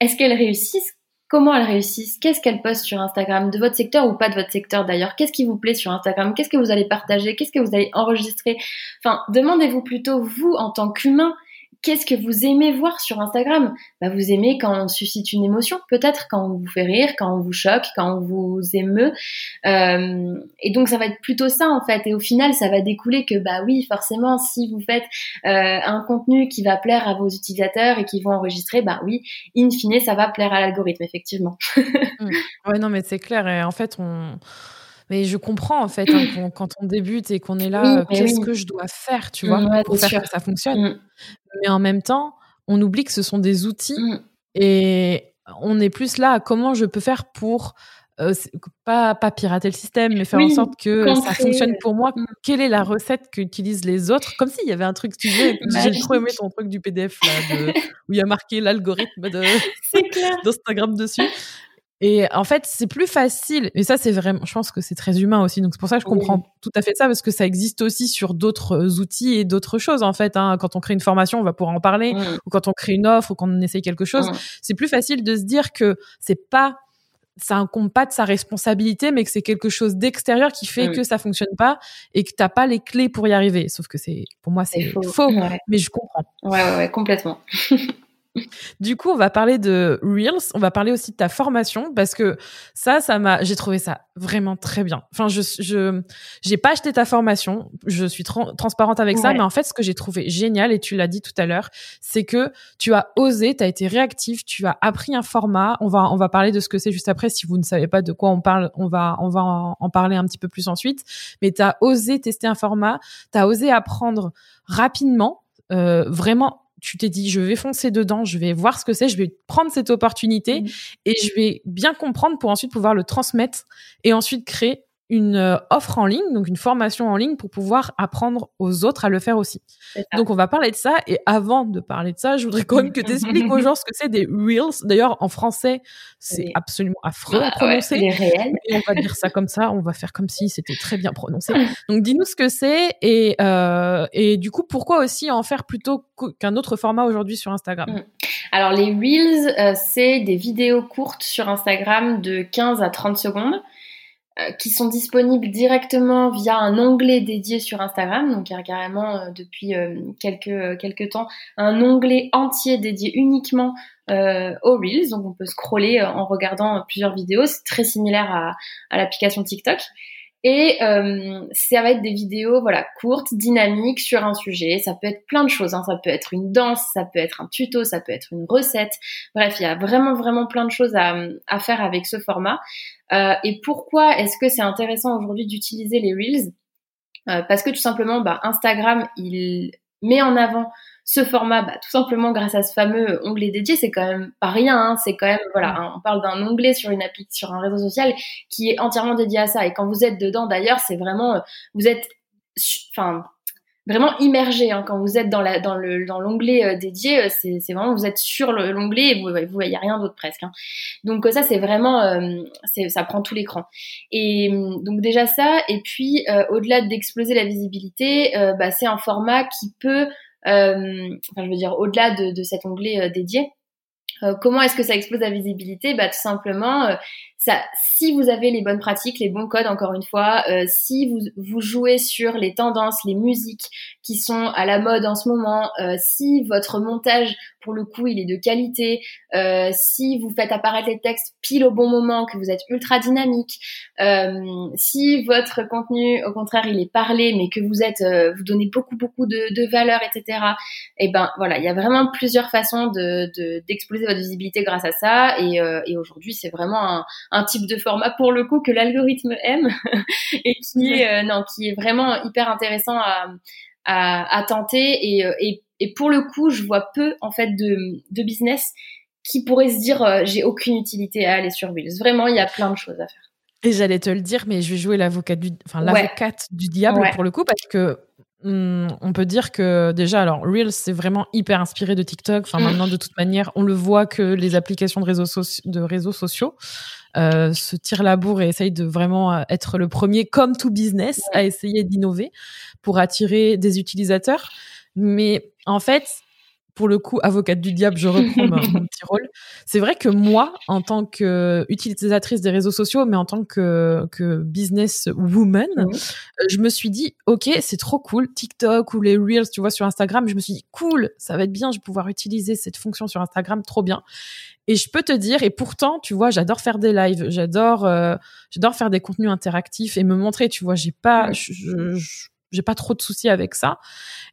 Est-ce qu'elles réussissent comment elles réussissent, qu'est-ce qu'elles postent sur Instagram, de votre secteur ou pas de votre secteur d'ailleurs, qu'est-ce qui vous plaît sur Instagram, qu'est-ce que vous allez partager, qu'est-ce que vous allez enregistrer? Enfin, demandez-vous plutôt vous en tant qu'humain qu'est-ce que vous aimez voir sur Instagram? Bah, Vous aimez quand on suscite une émotion, peut-être quand on vous fait rire, quand on vous choque, quand on vous émeut. Euh, et donc ça va être plutôt ça en fait. Et au final, ça va découler que bah oui, forcément, si vous faites euh, un contenu qui va plaire à vos utilisateurs et qui vont enregistrer, bah oui, in fine, ça va plaire à l'algorithme, effectivement. Mmh. Ouais, non, mais c'est clair. Et en fait, on Mais je comprends en fait hein, quand, on débute et qu'on est là, qu'est-ce que je dois faire, tu vois, pour faire que ça fonctionne? Mmh. Mais en même temps, on oublie que ce sont des outils mmh. et on est plus là à comment je peux faire pour euh, pas, pas pirater le système, mais faire en sorte que ça fonctionne pour moi. Mmh. Quelle est la recette qu'utilisent les autres? Comme s'il y avait un truc, tu sais, j'ai trop aimé ton truc du PDF là, où il y a marqué l'algorithme d'Instagram dessus. Et en fait, c'est plus facile. Et ça, c'est vraiment, je pense que c'est très humain aussi. Donc, c'est pour ça que je comprends tout à fait ça, parce que ça existe aussi sur d'autres euh, outils et d'autres choses, en fait. Hein. Quand on crée une formation, on va pouvoir en parler. Ou quand on crée une offre, ou quand on essaye quelque chose. C'est plus facile de se dire que c'est pas, ça incombe pas de sa responsabilité, mais que c'est quelque chose d'extérieur qui fait que ça fonctionne pas et que t'as pas les clés pour y arriver. Sauf que c'est, pour moi, c'est faux. Mais je comprends. Ouais, ouais, ouais complètement. Du coup, on va parler de Reels, on va parler aussi de ta formation parce que ça, ça m'a, j'ai trouvé ça vraiment très bien. Enfin, je, je, j'ai pas acheté ta formation, je suis transparente avec ça, mais en fait, ce que j'ai trouvé génial et tu l'as dit tout à l'heure, c'est que tu as osé, tu as été réactif, tu as appris un format. On va, on va parler de ce que c'est juste après. Si vous ne savez pas de quoi on parle, on va, on va en, en parler un petit peu plus ensuite. Mais tu as osé tester un format, tu as osé apprendre rapidement. Euh, vraiment tu t'es dit, je vais foncer dedans, je vais voir ce que c'est, je vais prendre cette opportunité mmh. et je vais bien comprendre pour ensuite pouvoir le transmettre et ensuite créer une euh, offre en ligne, donc une formation en ligne pour pouvoir apprendre aux autres à le faire aussi. Donc on va parler de ça et avant de parler de ça, je voudrais quand même que tu expliques aux gens ce que c'est des reels. D'ailleurs en français, c'est absolument affreux à bah prononcer. Et on va dire ça comme ça, on va faire comme si c'était très bien prononcé. Donc dis-nous ce que c'est et euh, et du coup pourquoi aussi en faire plutôt qu'un autre format aujourd'hui sur Instagram? Mm. Alors les reels, euh, c'est des vidéos courtes sur Instagram de 15 à 30 secondes qui sont disponibles directement via un onglet dédié sur Instagram. Donc il y a carrément euh, depuis euh, quelques, quelques temps un onglet entier dédié uniquement aux Reels. Donc on peut scroller en regardant plusieurs vidéos. C'est très similaire à, à l'application TikTok. Et euh, ça va être des vidéos voilà courtes, dynamiques sur un sujet. Ça peut être plein de choses. Hein. Ça peut être une danse, ça peut être un tuto, ça peut être une recette. Bref, il y a vraiment vraiment plein de choses à, à faire avec ce format. Euh, et pourquoi est-ce que c'est intéressant aujourd'hui d'utiliser les reels? Euh, Parce que tout simplement, bah, Instagram il met en avant ce format, bah, tout simplement grâce à ce fameux onglet dédié, c'est quand même pas rien. Hein, c'est quand même voilà, mm. on parle d'un onglet sur une appli, sur un réseau social qui est entièrement dédié à ça. Et quand vous êtes dedans, d'ailleurs, c'est vraiment, euh, vous êtes, enfin, vraiment immergé. Hein, quand vous êtes dans la dans le dans l'onglet euh, dédié, euh, c'est vraiment vous êtes sur l'onglet et vous vous voyez rien d'autre presque. Hein. Donc ça c'est vraiment ça prend tout l'écran. Et donc déjà ça et puis au-delà d'exploser la visibilité, bah, c'est un format qui peut enfin, je veux dire, au-delà de, de, cet onglet euh, dédié. Euh, comment est-ce que ça explose la visibilité? Bah, Tout simplement, ça, si vous avez les bonnes pratiques, les bons codes, encore une fois, euh, si vous, vous jouez sur les tendances, les musiques qui sont à la mode en ce moment, euh, si votre montage, pour le coup, il est de qualité, euh, si vous faites apparaître les textes pile au bon moment, que vous êtes ultra dynamique, si votre contenu, au contraire, il est parlé, mais que vous êtes, vous donnez beaucoup beaucoup de, de valeur, etc. Et eh ben voilà, il y a vraiment plusieurs façons de d'exploser votre visibilité grâce à ça. Et, et aujourd'hui, c'est vraiment un un type de format pour le coup que l'algorithme aime et qui est euh, non qui est vraiment hyper intéressant à, à, à tenter et, euh, et, et, pour le coup je vois peu en fait de, de business qui pourrait se dire euh, j'ai aucune utilité à aller sur Wheels. Vraiment il y a plein de choses à faire. Et j'allais te le dire, mais je vais jouer l'avocat du, enfin l'avocate du diable pour le coup parce que on peut dire que déjà, alors Reels, c'est vraiment hyper inspiré de TikTok. Enfin, maintenant, de toute manière, on le voit que les applications de réseaux, de réseaux sociaux euh, se tirent la bourre et essayent de vraiment euh, être le premier, comme tout business, à essayer d'innover pour attirer des utilisateurs. Mais en fait, pour le coup, avocate du diable, je reprends mon petit rôle. C'est vrai que moi, en tant qu'utilisatrice des réseaux sociaux, mais en tant que, que business woman, euh, je me suis dit, OK, c'est trop cool. TikTok ou les Reels, tu vois, sur Instagram, je me suis dit, cool, ça va être bien, je vais pouvoir utiliser cette fonction sur Instagram, trop bien. Et je peux te dire, et pourtant, tu vois, j'adore faire des lives, j'adore, euh, j'adore faire des contenus interactifs et me montrer, tu vois, j'ai pas, je, j'ai pas trop de soucis avec ça.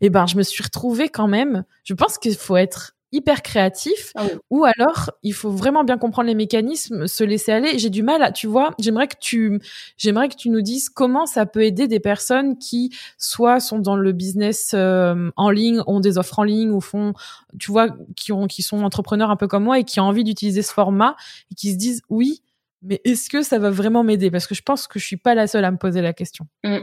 Et ben, je me suis retrouvée quand même. Je pense qu'il faut être hyper créatif ah ou alors il faut vraiment bien comprendre les mécanismes, se laisser aller. J'ai du mal à, tu vois, j'aimerais que tu, j'aimerais que tu nous dises comment ça peut aider des personnes qui soit sont dans le business euh, en ligne, ont des offres en ligne ou font, tu vois, qui ont, qui sont entrepreneurs un peu comme moi et qui ont envie d'utiliser ce format et qui se disent oui, mais est-ce que ça va vraiment m'aider? Parce que je pense que je suis pas la seule à me poser la question. Mm.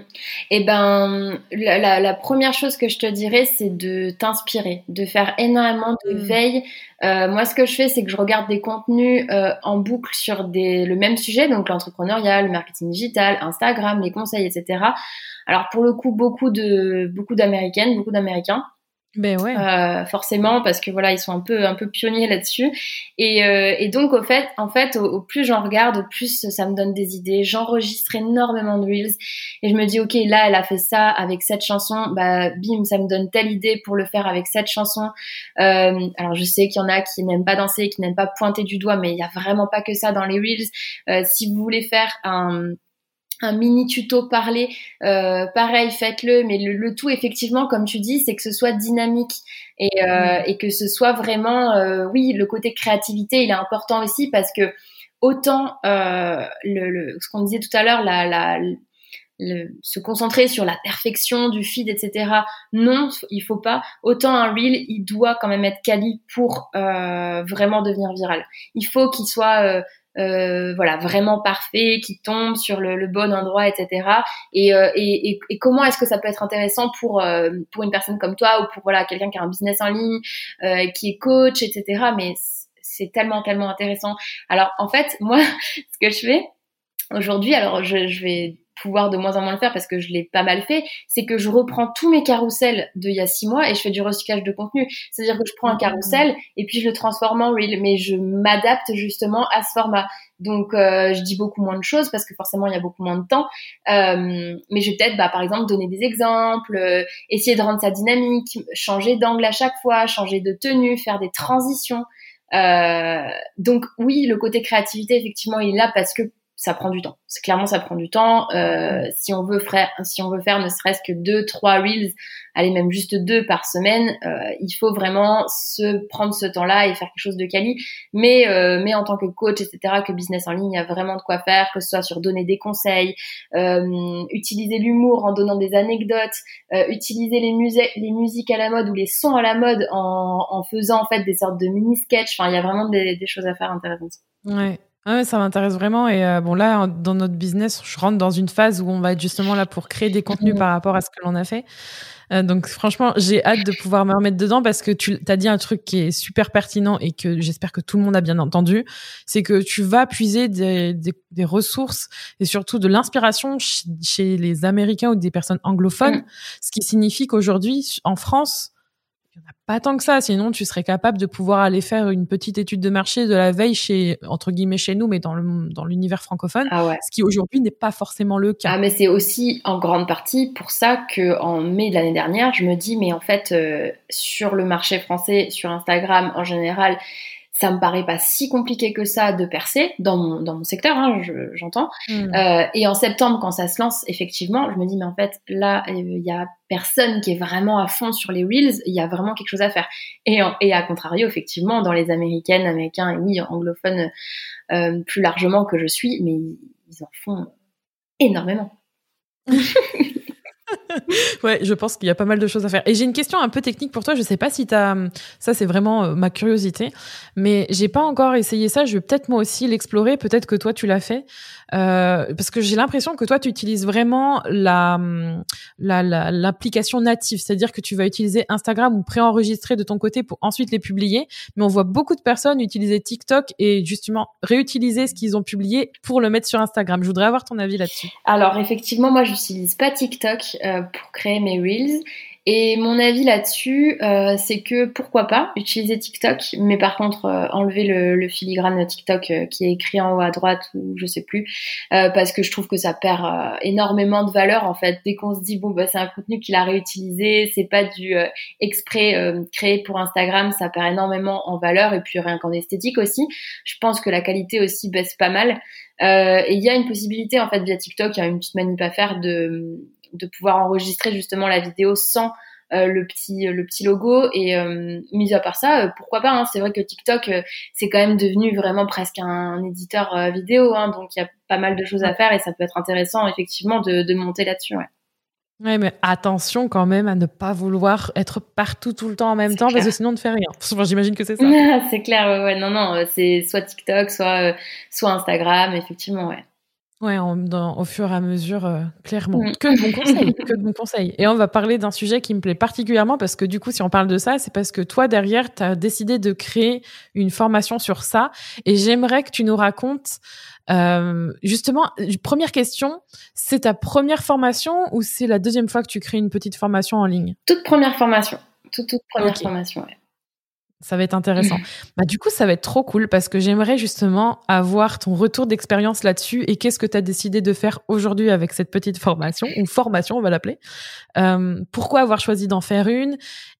Eh ben, la, première chose que je te dirais, c'est de t'inspirer, de faire énormément de mm. veille. Euh, moi, ce que je fais, c'est que je regarde des contenus euh, en boucle sur des, le même sujet, donc l'entrepreneuriat, le marketing digital, Instagram, les conseils, etc. Alors pour le coup, beaucoup de beaucoup d'américaines, beaucoup d'américains. Ben ouais. Euh, forcément parce que voilà ils sont un peu un peu pionniers là-dessus. Et, euh, et donc au fait en fait au, plus j'en regarde au plus ça me donne des idées. J'enregistre énormément de reels et je me dis ok là elle a fait ça avec cette chanson. Bah bim ça me donne telle idée pour le faire avec cette chanson. Euh, alors je sais qu'il y en a qui n'aiment pas danser qui n'aiment pas pointer du doigt mais il y a vraiment pas que ça dans les reels. Euh, si vous voulez faire un un mini tuto parlé, euh, pareil, faites-le. Mais le, tout, effectivement, comme tu dis, c'est que ce soit dynamique et, euh, et que ce soit vraiment, euh, oui, le côté créativité, il est important aussi parce que autant le, ce qu'on disait tout à l'heure, la, la se concentrer sur la perfection du feed, etc. Non, il faut pas. Autant un reel, il doit quand même être quali pour euh, vraiment devenir viral. Il faut qu'il soit euh, voilà vraiment parfait, qui tombe sur le, bon endroit, etc. Euh, et, et, et, comment est-ce que ça peut être intéressant pour euh, pour une personne comme toi ou pour voilà quelqu'un qui a un business en ligne, qui est coach, etc. Mais c'est tellement tellement intéressant. Alors en fait, moi, ce que je fais aujourd'hui, alors je, je vais pouvoir de moins en moins le faire parce que je l'ai pas mal fait, c'est que je reprends tous mes carousels d'il y a six mois et je fais du recyclage de contenu. C'est-à-dire que je prends un mmh. carrousel et puis je le transforme en reel, mais je m'adapte justement à ce format. Donc euh, je dis beaucoup moins de choses parce que forcément il y a beaucoup moins de temps. Euh, mais je vais peut-être, bah, par exemple, donner des exemples, euh, essayer de rendre ça dynamique, changer d'angle à chaque fois, changer de tenue, faire des transitions. donc oui, le côté créativité effectivement il est là parce que ça prend du temps. C'est clairement ça prend du temps. Euh, si on veut faire, si on veut faire ne serait-ce que deux, trois reels, allez même juste deux par semaine, euh, il faut vraiment se prendre ce temps-là et faire quelque chose de quali. Mais euh, mais en tant que coach, etc., que business en ligne, il y a vraiment de quoi faire, que ce soit sur donner des conseils, euh, utiliser l'humour en donnant des anecdotes, euh, utiliser les musiques, les musiques à la mode ou les sons à la mode en, en faisant en fait des sortes de mini sketch. Enfin, il y a vraiment des, des choses à faire intéressantes. Ouais. Ah ça m'intéresse vraiment. Et euh, bon, là, dans notre business, je rentre dans une phase où on va être justement là pour créer des contenus par rapport à ce que l'on a fait. Euh, donc, franchement, j'ai hâte de pouvoir me remettre dedans parce que tu as dit un truc qui est super pertinent et que j'espère que tout le monde a bien entendu. C'est que tu vas puiser des, des, des ressources et surtout de l'inspiration chez les Américains ou des personnes anglophones. Mm. Ce qui signifie qu'aujourd'hui, en France, pas tant que ça, sinon tu serais capable de pouvoir aller faire une petite étude de marché de la veille chez entre guillemets chez nous, mais dans le dans l'univers francophone, ah ouais. ce qui aujourd'hui n'est pas forcément le cas. Ah mais c'est aussi en grande partie pour ça que en mai de l'année dernière, je me dis mais en fait euh, sur le marché français, sur Instagram en général, ça me paraît pas si compliqué que ça de percer dans mon, dans mon secteur, hein, j'entends. Hmm. Euh, et en septembre, quand ça se lance, effectivement, je me dis, mais en fait, là, il y a personne qui est vraiment à fond sur les reels, il y a vraiment quelque chose à faire. Et, et à contrario, effectivement, dans les américaines, américains et oui, anglophones euh, plus largement que je suis, mais ils en font énormément. ouais, je pense qu'il y a pas mal de choses à faire. Et j'ai une question un peu technique pour toi. Je sais pas si tu as. Ça, c'est vraiment euh, ma curiosité. Mais j'ai pas encore essayé ça. Je vais peut-être moi aussi l'explorer. Peut-être que toi, tu l'as fait. Euh, parce que j'ai l'impression que toi, tu utilises vraiment la l'application la, native, c'est-à-dire que tu vas utiliser Instagram ou préenregistrer de ton côté pour ensuite les publier. Mais on voit beaucoup de personnes utiliser TikTok et justement réutiliser ce qu'ils ont publié pour le mettre sur Instagram. Je voudrais avoir ton avis là-dessus. Alors effectivement, moi, j'utilise pas TikTok euh, pour créer mes reels. Et mon avis là-dessus, euh, c'est que pourquoi pas utiliser TikTok, mais par contre euh, enlever le, le, filigrane TikTok euh, qui est écrit en haut à droite ou je sais plus, parce que je trouve que ça perd énormément de valeur en fait. Dès qu'on se dit bon bah c'est un contenu qu'il a réutilisé, c'est pas du exprès créé pour Instagram, ça perd énormément en valeur et puis rien qu'en esthétique aussi. Je pense que la qualité aussi baisse pas mal. et il y a une possibilité en fait via TikTok, il y a une petite manip à faire de de pouvoir enregistrer justement la vidéo sans le petit le petit logo et mis à part ça pourquoi pas hein, c'est vrai que TikTok c'est quand même devenu vraiment presque un, éditeur vidéo hein, donc il y a pas mal de choses à faire et ça peut être intéressant effectivement de, de monter là-dessus ouais. Ouais, mais attention quand même à ne pas vouloir être partout tout le temps en même temps parce que sinon on ne fait rien. J'imagine que c'est ça. c'est clair, ouais, ouais, non, non, c'est soit TikTok, soit, soit Instagram, effectivement, ouais. Ouais, au fur et à mesure, euh, clairement. Mm. Que de bons conseils, que de bons conseils. Et on va parler d'un sujet qui me plaît particulièrement parce que du coup, si on parle de ça, c'est parce que toi, derrière, tu as décidé de créer une formation sur ça. Et j'aimerais que tu nous racontes, euh, justement, première question, c'est ta première formation ou c'est la deuxième fois que tu crées une petite formation en ligne? Toute première formation. Toute, toute première formation, ouais. Ça va être intéressant. bah, du coup, ça va être trop cool parce que j'aimerais justement avoir ton retour d'expérience là-dessus et qu'est-ce que tu as décidé de faire aujourd'hui avec cette petite formation, ou formation, on va l'appeler. Euh, pourquoi avoir choisi d'en faire une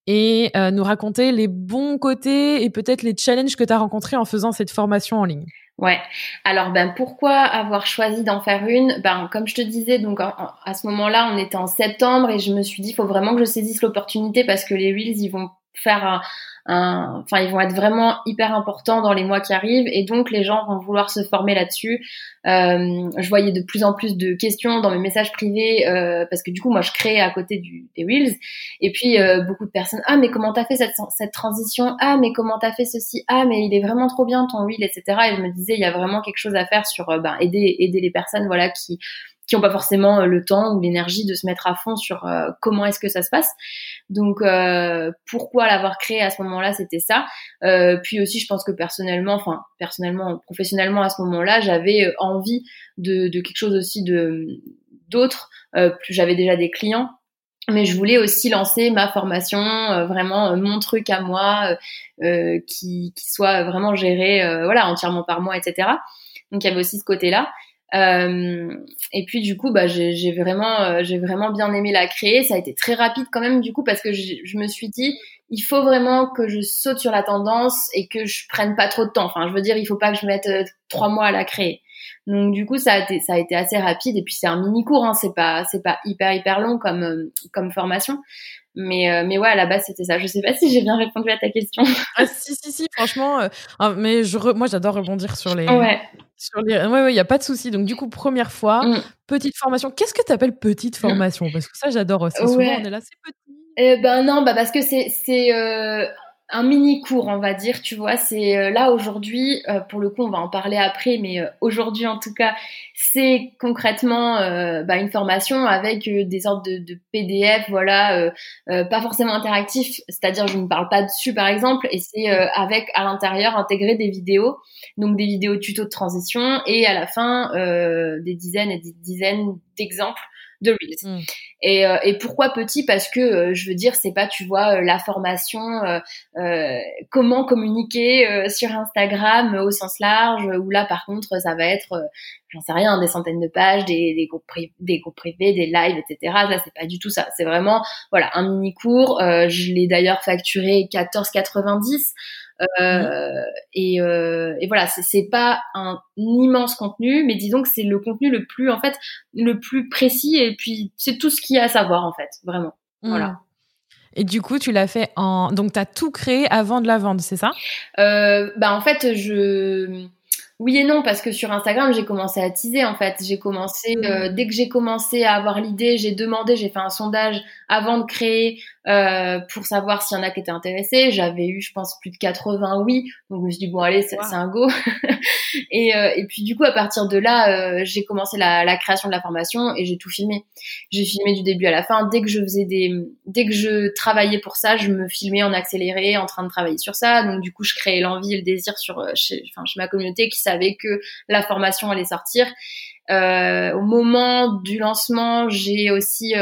et euh, nous raconter les bons côtés et peut-être les challenges que tu as rencontrés en faisant cette formation en ligne? Ouais. Alors ben pourquoi avoir choisi d'en faire une? Ben comme je te disais donc à ce moment-là on était en septembre et je me suis dit il faut vraiment que je saisisse l'opportunité parce que les reels ils vont faire un, enfin ils vont être vraiment hyper importants dans les mois qui arrivent. Et donc les gens vont vouloir se former là-dessus. Euh, je voyais de plus en plus de questions dans mes messages privés euh, parce que du coup moi je crée à côté du, des Reels. Et puis euh, beaucoup de personnes ah mais comment t'as fait cette, cette transition? Ah mais comment t'as fait ceci? Ah mais il est vraiment trop bien ton Reel etc et je me disais il y a vraiment quelque chose à faire sur ben, aider aider les personnes voilà qui qui n'ont pas forcément euh, le temps ou l'énergie de se mettre à fond sur euh, comment est-ce que ça se passe. Donc euh, pourquoi l'avoir créé à ce moment-là, c'était ça. Euh, puis aussi, je pense que personnellement, enfin personnellement, professionnellement à ce moment-là, j'avais envie de, de, quelque chose aussi de d'autre. j'avais déjà des clients. Mais je voulais aussi lancer ma formation, vraiment mon truc à moi, qui, qui soit vraiment géré, voilà, entièrement par moi, etc. Donc il y avait aussi ce côté-là. Euh, et puis du coup, bah, j'ai vraiment, euh, j'ai vraiment bien aimé la créer. Ça a été très rapide quand même du coup parce que je me suis dit, il faut vraiment que je saute sur la tendance et que je prenne pas trop de temps. Enfin, je veux dire, il faut pas que je mette euh, trois mois à la créer. Donc du coup, ça a été, ça a été assez rapide. Et puis c'est un mini cours, hein, c'est pas, c'est pas hyper hyper long comme comme formation. Mais mais ouais, à la base c'était ça. Je sais pas si j'ai bien répondu à ta question. ah, si si si, franchement. Hein, mais je, moi j'adore rebondir sur les. Ouais. Sur les... Ouais, il y a pas de souci. Donc, du coup, première fois, mm. petite formation. Qu'est-ce que tu appelles petite formation? Parce que ça, j'adore aussi. Souvent, on est là, c'est petit. Eh ben non, bah parce que c'est c'est euh, un mini cours, on va dire, tu vois. C'est euh, là aujourd'hui, euh, pour le coup, on va en parler après, mais euh, aujourd'hui en tout cas, c'est concrètement bah, une formation avec des sortes de, de PDF, voilà, pas forcément interactif, c'est-à-dire je ne parle pas dessus par exemple, et c'est avec à l'intérieur intégré des vidéos, donc des vidéos tuto de transition, et à la fin des dizaines et des dizaines d'exemples de Reels. Mm. Et, euh, et, pourquoi petit? Parce que euh, je veux dire, c'est pas, tu vois, euh, la formation, comment communiquer sur Instagram au sens large, où là, par contre, ça va être, j'en sais rien, des centaines de pages, des, des, groupes, des groupes privés, des lives, etc. Là, c'est pas du tout ça. C'est vraiment, voilà, un mini cours. je l'ai d'ailleurs facturé 14,90. Euh, et, euh, et, voilà, c'est pas un immense contenu, mais disons que c'est le contenu le plus, en fait, le plus précis. Et puis, c'est tout ce qu'il y a à savoir, en fait, vraiment. Mmh. Voilà. Et du coup, tu l'as fait en. Donc, tu as tout créé avant de la vendre, c'est ça? Euh, Bah, en fait, je oui et non, parce que sur Instagram, j'ai commencé à teaser en fait. J'ai commencé, mmh. euh, dès que j'ai commencé à avoir l'idée, j'ai demandé, j'ai fait un sondage avant de créer euh, pour savoir s'il y en a qui étaient intéressés. J'avais eu, je pense, plus de 80 oui. Donc je me suis dit, bon allez, c'est un go. et, euh, et puis du coup, à partir de là, euh, j'ai commencé la, la, création de la formation et j'ai tout filmé. J'ai filmé du début à la fin. Dès que je faisais des, dès que je travaillais pour ça, je me filmais en accéléré, en train de travailler sur ça. Donc du coup, je créais l'envie et le désir sur, euh, chez, enfin, chez ma communauté qui savait que la formation allait sortir. Euh, au moment du lancement, j'ai aussi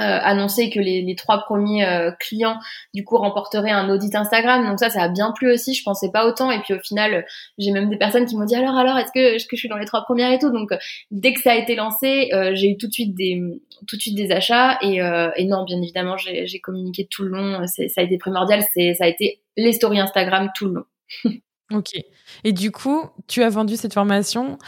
euh, euh, annoncé que les, les trois premiers euh, clients du coup remporteraient un audit Instagram. Donc ça, ça a bien plu aussi. Je pensais pas autant. Et puis au final, j'ai même des personnes qui m'ont dit alors alors est-ce que est-ce que je suis dans les trois premières et tout. Donc dès que ça a été lancé, j'ai eu tout de suite des tout de suite des achats et, et non, bien évidemment, j'ai communiqué tout le long. Ça a été primordial. C'est ça a été les stories Instagram tout le long. Ok. Et du coup, tu as vendu cette formation.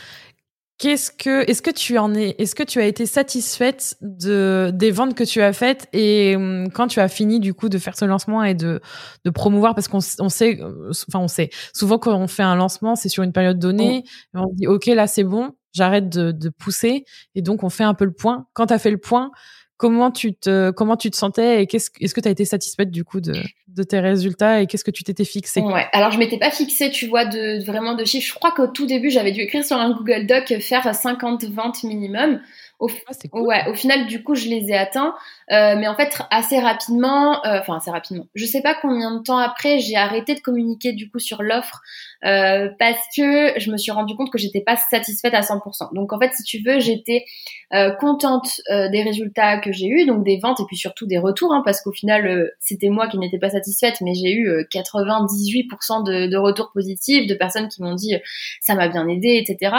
Qu'est-ce que, est-ce que tu en es, est-ce que tu as été satisfaite de des ventes que tu as faites et hum, quand tu as fini du coup de faire ce lancement et de de promouvoir? Parce qu'on on sait, euh, enfin on sait, souvent quand on fait un lancement c'est sur une période donnée, et on dit ok là c'est bon, j'arrête de, de pousser et donc on fait un peu le point. Quand tu as fait le point, comment tu te comment tu te sentais et qu'est-ce est-ce que tu as été satisfaite du coup de, de tes résultats et qu'est-ce que tu t'étais fixé Ouais, alors je m'étais pas fixé, tu vois, de vraiment de chiffres. Je crois qu'au tout début, j'avais dû écrire sur un Google Doc faire 50 ventes minimum. Au, ah, ouais, au final, du coup, je les ai atteints. Euh, mais en fait, assez rapidement, euh, enfin assez rapidement, je sais pas combien de temps après, j'ai arrêté de communiquer du coup sur l'offre euh, parce que je me suis rendu compte que j'étais pas satisfaite à 100%. Donc en fait, si tu veux, j'étais euh, contente euh, des résultats que j'ai eus, donc des ventes et puis surtout des retours, hein, parce qu'au final, c'était moi qui n'étais pas satisfaite, mais j'ai eu 98% de, de retours positifs, de personnes qui m'ont dit ça m'a bien aidé, etc.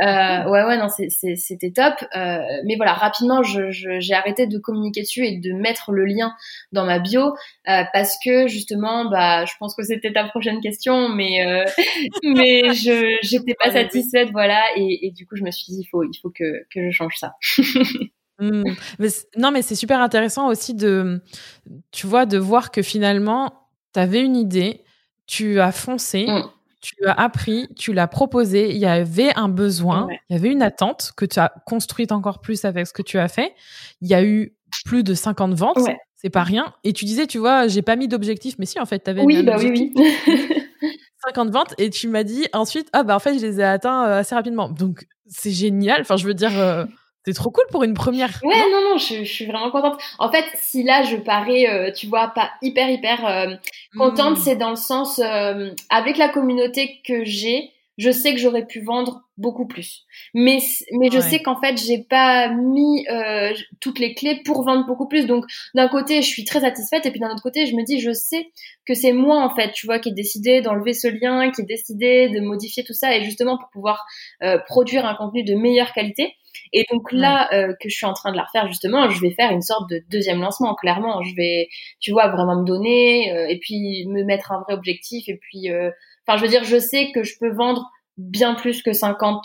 Euh, ouais, ouais, non, c'était top. Euh, mais voilà, rapidement, j'ai je, arrêté de communiquer dessus et de mettre le lien dans ma bio euh, parce que justement, bah, je pense que c'était ta prochaine question, mais mais je j'étais pas satisfaite, voilà, et, et, du coup, je me suis dit, il faut il faut que que je change ça. Mmh. mais, non, mais c'est super intéressant aussi de, tu vois, de voir que finalement, tu avais une idée, tu as foncé. Mmh tu as appris, tu l'as proposé, il y avait un besoin, il y avait une attente que tu as construite encore plus avec ce que tu as fait. Il y a eu plus de 50 ventes, c'est pas rien. Et tu disais, tu vois, j'ai pas mis d'objectif, mais si, en fait, tu avais oui, bah oui, oui. 50 ventes et tu m'as dit ensuite, ah bah en fait, je les ai atteints euh, assez rapidement. Donc, c'est génial. Enfin, je veux dire, euh, c'est trop cool pour une première. Ouais, non, non, je, suis vraiment contente. En fait, si là, je parais, euh, tu vois, pas hyper, hyper euh, contente, hmm. c'est dans le sens, euh, avec la communauté que j'ai, je sais que j'aurais pu vendre beaucoup plus. Mais, mais je sais qu'en fait, j'ai pas mis toutes les clés pour vendre beaucoup plus. Donc, d'un côté, je suis très satisfaite, et puis d'un autre côté, je me dis, je sais que c'est moi, en fait, tu vois, qui ai décidé d'enlever ce lien, qui ai décidé de modifier tout ça, et justement pour pouvoir produire un contenu de meilleure qualité. Et donc là euh, que je suis en train de la refaire justement, je vais faire une sorte de deuxième lancement. Clairement, je vais, tu vois, vraiment me donner euh, et puis me mettre un vrai objectif. Et puis, euh, enfin, je veux dire, je sais que je peux vendre bien plus que 50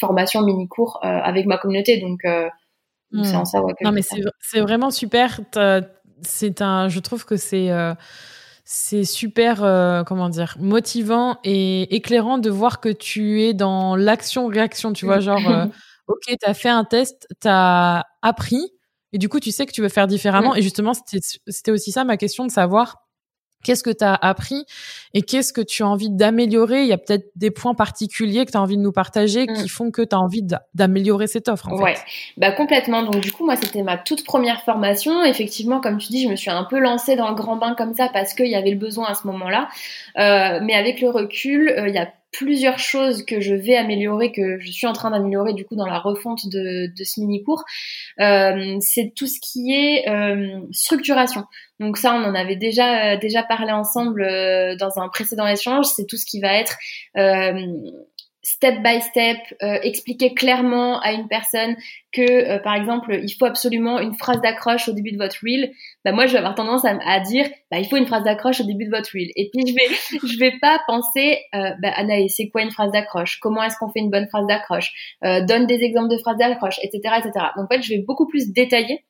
formations mini cours avec ma communauté. Donc, c'est en ça. Ouais, non, mais c'est vraiment super. C'est un, je trouve que c'est c'est super, comment dire, motivant et éclairant de voir que tu es dans l'action-réaction, tu vois, genre, ok, tu as fait un test, tu as appris, et du coup, tu sais que tu veux faire différemment. Et justement, c'était aussi ça ma question de savoir qu'est-ce que tu as appris et qu'est-ce que tu as envie d'améliorer. Il y a peut-être des points particuliers que tu as envie de nous partager qui mm. font que tu as envie d'améliorer cette offre. En ouais, bah complètement. Donc du coup, moi, c'était ma toute première formation. Effectivement, comme tu dis, je me suis un peu lancée dans le grand bain comme ça parce qu'il y avait le besoin à ce moment-là. Euh, mais avec le recul, euh, il y a plusieurs choses que je vais améliorer, que je suis en train d'améliorer du coup dans la refonte de, de ce mini cours, euh, c'est tout ce qui est euh, structuration. Donc ça, on en avait déjà euh, déjà parlé ensemble euh, dans un précédent échange. C'est tout ce qui va être step by step, euh, expliquer clairement à une personne que, euh, par exemple, il faut absolument une phrase d'accroche au début de votre reel, bah moi je vais avoir tendance à, dire, bah il faut une phrase d'accroche au début de votre reel. Et puis je vais, je vais pas penser, euh, bah Anaïs, c'est quoi une phrase d'accroche? Comment est-ce qu'on fait une bonne phrase d'accroche? Euh, Donne des exemples de phrases d'accroche, etc., etc. Donc en fait, je vais beaucoup plus détailler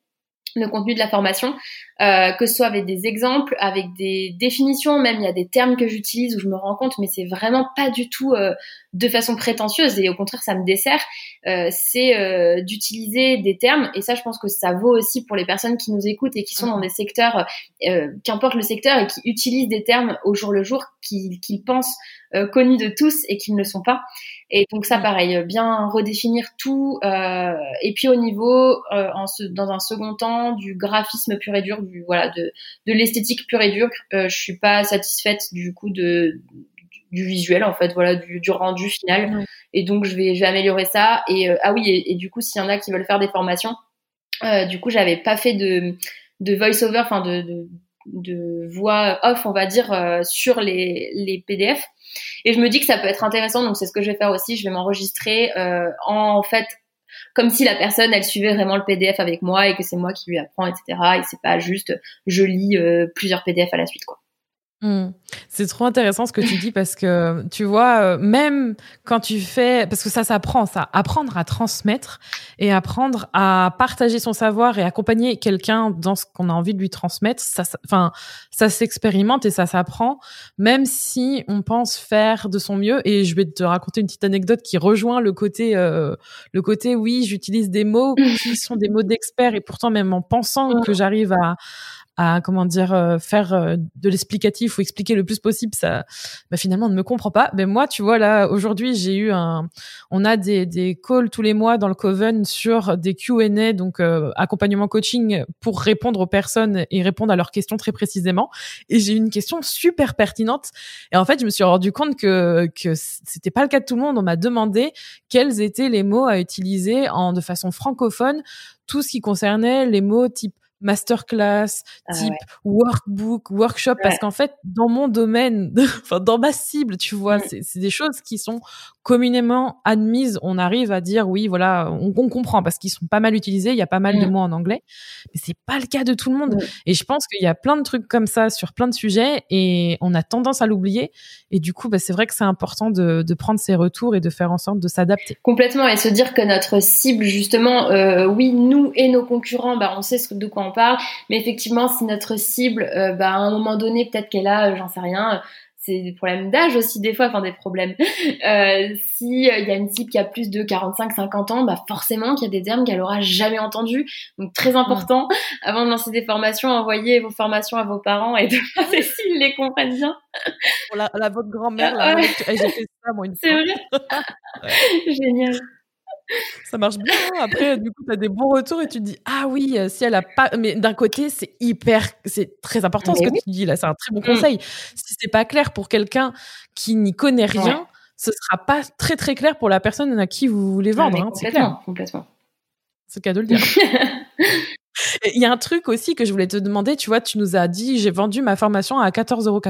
le contenu de la formation, euh, que ce soit avec des exemples, avec des définitions, même il y a des termes que j'utilise où je me rends compte, mais c'est vraiment pas du tout euh, de façon prétentieuse et au contraire ça me dessert. Euh, c'est euh, d'utiliser des termes et ça je pense que ça vaut aussi pour les personnes qui nous écoutent et qui sont dans des secteurs, euh, qu'importe le secteur et qui utilisent des termes au jour le jour qu'ils pensent connus de tous et qui ne le sont pas. Et donc ça, pareil, bien redéfinir tout. Euh, et puis au niveau, euh, en dans un second temps, du graphisme pur et dur, du voilà, de, de l'esthétique pure et dure. Euh, je suis pas satisfaite du coup de du visuel en fait, voilà, du, du rendu final. Et donc je vais je vais améliorer ça. Et euh, ah oui, et, du coup, s'il y en a qui veulent faire des formations, euh, du coup, j'avais pas fait de de voice-over, enfin de, de de voix off, on va dire, euh, sur les, les PDF. Et je me dis que ça peut être intéressant, donc c'est ce que je vais faire aussi. Je vais m'enregistrer euh, en, fait comme si la personne elle suivait vraiment le PDF avec moi et que c'est moi qui lui apprends, etc. Et c'est pas juste je lis euh, plusieurs PDF à la suite, quoi. Mmh. C'est trop intéressant ce que tu dis parce que tu vois, euh, même quand tu fais, parce que ça s'apprend, ça, apprendre à transmettre et apprendre à partager son savoir et accompagner quelqu'un dans ce qu'on a envie de lui transmettre, ça, enfin, ça, s'expérimente et ça s'apprend, même si on pense faire de son mieux. Et je vais te raconter une petite anecdote qui rejoint le côté, euh, le côté, oui, j'utilise des mots qui sont des mots d'expert et pourtant même en pensant que j'arrive à à comment dire euh, faire euh, de l'explicatif ou expliquer le plus possible ça bah, finalement on ne me comprend pas. Mais moi tu vois là aujourd'hui j'ai eu un on a des des calls tous les mois dans le Coven sur des Q&A donc euh, accompagnement coaching pour répondre aux personnes et répondre à leurs questions très précisément. Et j'ai eu une question super pertinente. Et en fait je me suis rendu compte que que c'était pas le cas de tout le monde. On m'a demandé quels étaient les mots à utiliser en de façon francophone tout ce qui concernait les mots type masterclass, ah type workbook, workshop, parce qu'en fait, dans mon domaine, enfin dans ma cible, tu vois, mmh. c'est des choses qui sont communément admises. On arrive à dire oui, voilà, on, comprend parce qu'ils sont pas mal utilisés. Il y a pas mal de mmh. mots en anglais, mais c'est pas le cas de tout le monde. Et je pense qu'il y a plein de trucs comme ça sur plein de sujets et on a tendance à l'oublier. Et du coup, bah, c'est vrai que c'est important de, de, prendre ces retours et de faire en sorte de s'adapter. Complètement et se dire que notre cible, justement, euh, oui, nous et nos concurrents, bah, on sait de quoi parle. Mais effectivement, si notre cible, euh, bah, à un moment donné, peut-être qu'elle a, euh, j'en sais rien, c'est des problèmes d'âge aussi des fois, enfin des problèmes. Euh, si il y a une cible qui a plus de 45-50 ans, bah forcément qu'il y a des termes qu'elle aura jamais entendus. Donc très important, avant de lancer des formations, envoyez vos formations à vos parents et demandez s'ils les comprennent bien. Pour la, la votre grand-mère, là, j'ai fait ça moi une fois. C'est vrai. Génial ça marche bien. Hein. Après, du coup, tu as des bons retours et tu te dis, ah oui, euh, si elle a pas. Mais d'un côté, c'est hyper. C'est très important ce que tu dis là. C'est un très bon mmh. conseil. Si c'est pas clair pour quelqu'un qui n'y connaît rien, ce sera pas très très clair pour la personne à qui vous voulez ah, vendre. Hein, complètement, complètement. C'est le cas de le dire. Il y a un truc aussi que je voulais te demander. Tu vois, tu nous as dit, j'ai vendu ma formation à 14,90 euros.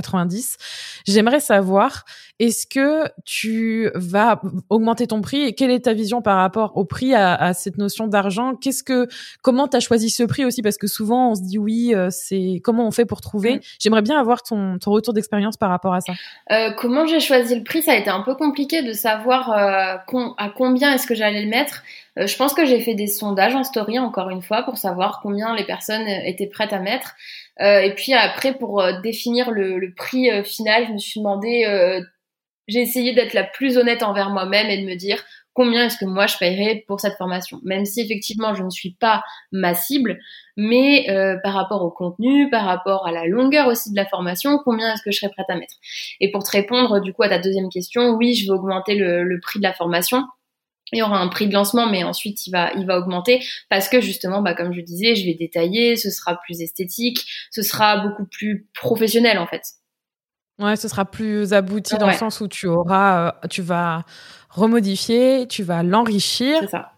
J'aimerais savoir, est-ce que tu vas augmenter ton prix et quelle est ta vision par rapport au prix, à, cette notion d'argent? Qu'est-ce que, comment tu as choisi ce prix aussi? Parce que souvent, on se dit oui, euh, c'est comment on fait pour trouver? Mm. J'aimerais bien avoir ton, ton retour d'expérience par rapport à ça. Euh, comment j'ai choisi le prix? Ça a été un peu compliqué de savoir euh, à combien est-ce que j'allais le mettre. Euh, je pense que j'ai fait des sondages en story encore une fois pour savoir combien les personnes étaient prêtes à mettre. Euh, et puis après, pour euh, définir le, prix final, je me suis demandé, j'ai essayé d'être la plus honnête envers moi-même et de me dire combien est-ce que moi je paierais pour cette formation. Même si effectivement je ne suis pas ma cible, mais par rapport au contenu, par rapport à la longueur aussi de la formation, combien est-ce que je serais prête à mettre? Et pour te répondre du coup à ta deuxième question, oui, je vais augmenter le prix de la formation il y aura un prix de lancement, mais ensuite il va, il augmenter parce que justement, bah, comme je disais, je vais détailler, ce sera plus esthétique, ce sera beaucoup plus professionnel en fait. Ouais, ce sera plus abouti dans le sens où tu auras, euh, tu vas remodifier, tu vas l'enrichir. C'est ça.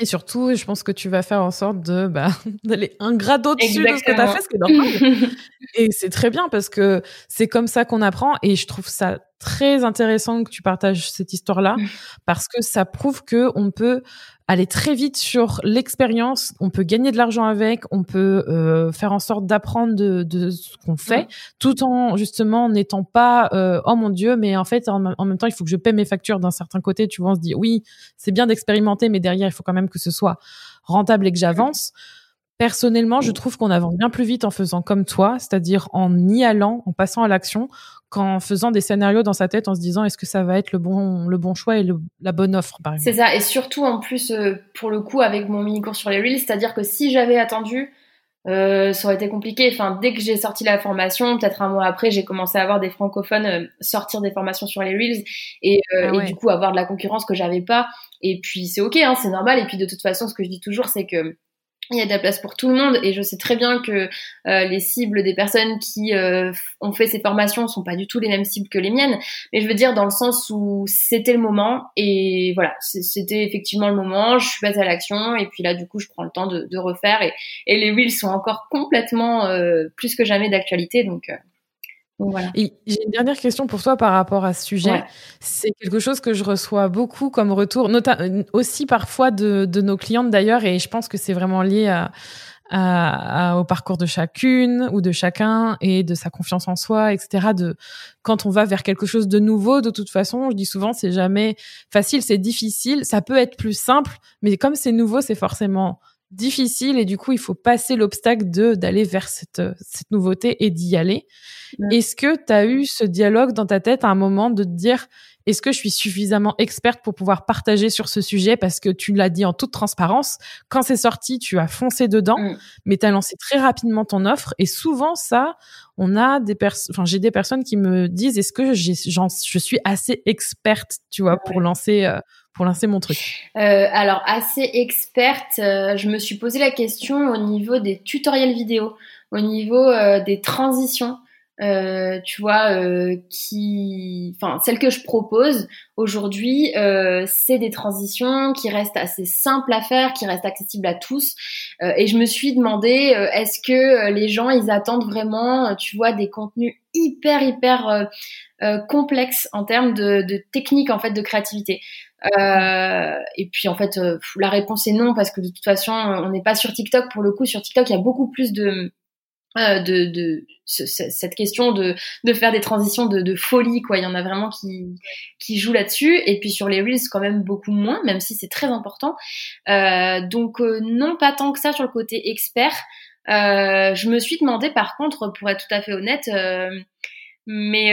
Et surtout, je pense que tu vas faire en sorte de bah, d'aller un grade au-dessus de ce que tu as fait, ce qui est normal. et c'est très bien parce que c'est comme ça qu'on apprend. Et je trouve ça très intéressant que tu partages cette histoire-là mmh. parce que ça prouve que on peut aller très vite sur l'expérience, on peut gagner de l'argent avec, on peut euh, faire en sorte d'apprendre de, de, ce qu'on fait, tout en justement n'étant pas euh, oh mon dieu, mais en fait en, même temps il faut que je paie mes factures d'un certain côté. Tu vois, on se dit oui, c'est bien d'expérimenter, mais derrière il faut quand même que ce soit rentable et que j'avance. Personnellement, je trouve qu'on avance bien plus vite en faisant comme toi, c'est-à-dire en y allant, en passant à l'action, qu'en faisant des scénarios dans sa tête en se disant est-ce que ça va être le bon, le bon choix et la bonne offre, par exemple. C'est ça, et surtout en plus, euh, pour le coup, avec mon mini-cours sur les Reels, c'est-à-dire que si j'avais attendu, euh, ça aurait été compliqué. Enfin, dès que j'ai sorti la formation, peut-être un mois après, j'ai commencé à avoir des francophones euh, sortir des formations sur les Reels et, ah et du coup avoir de la concurrence que j'avais pas. Et puis c'est ok, hein, c'est normal. Et puis de toute façon, ce que je dis toujours, c'est que il y a de la place pour tout le monde et je sais très bien que euh, les cibles des personnes qui euh, ont fait ces formations sont pas du tout les mêmes cibles que les miennes. Mais je veux dire dans le sens où c'était le moment et voilà c'était effectivement le moment je suis passée à l'action et puis là du coup je prends le temps de, refaire et, et les wheels sont encore complètement euh, plus que jamais d'actualité donc j'ai une dernière question pour toi par rapport à ce sujet. C'est quelque chose que je reçois beaucoup comme retour, aussi parfois de, de nos clientes d'ailleurs, et je pense que c'est vraiment lié à, au parcours de chacune ou de chacun et de sa confiance en soi, etc. De quand on va vers quelque chose de nouveau, de toute façon, je dis souvent, c'est jamais facile, c'est difficile. Ça peut être plus simple, mais comme c'est nouveau, c'est forcément difficile et du coup il faut passer l'obstacle de d'aller vers cette, cette nouveauté et d'y aller. Est-ce que tu as eu ce dialogue dans ta tête à un moment de te dire est-ce que je suis suffisamment experte pour pouvoir partager sur ce sujet? Parce que tu l'as dit en toute transparence, quand c'est sorti, tu as foncé dedans, mm. mais tu as lancé très rapidement ton offre et souvent ça, on a des personnes enfin j'ai des personnes qui me disent est-ce que je suis assez experte, tu vois, pour lancer euh, pour lancer mon truc euh, Alors assez experte, euh, je me suis posé la question au niveau des tutoriels vidéo, au niveau des transitions. Euh, tu vois, euh, qui, enfin, celle que je propose aujourd'hui, euh, c'est des transitions qui restent assez simples à faire, qui restent accessibles à tous. Euh, et je me suis demandé, est-ce que les gens, ils attendent vraiment, tu vois, des contenus hyper hyper complexes en termes de, de technique en fait de créativité? Euh, et puis en fait, la réponse est non parce que de toute façon, on n'est pas sur TikTok. Pour le coup, sur TikTok, il y a beaucoup plus de euh, de, de cette question de, de faire des transitions de, de, folie quoi. Il y en a vraiment qui qui jouent là-dessus. Et puis sur les reels quand même beaucoup moins même si c'est très important. Euh, donc euh, non pas tant que ça sur le côté expert. Euh, je me suis demandé par contre pour être tout à fait honnête euh, mais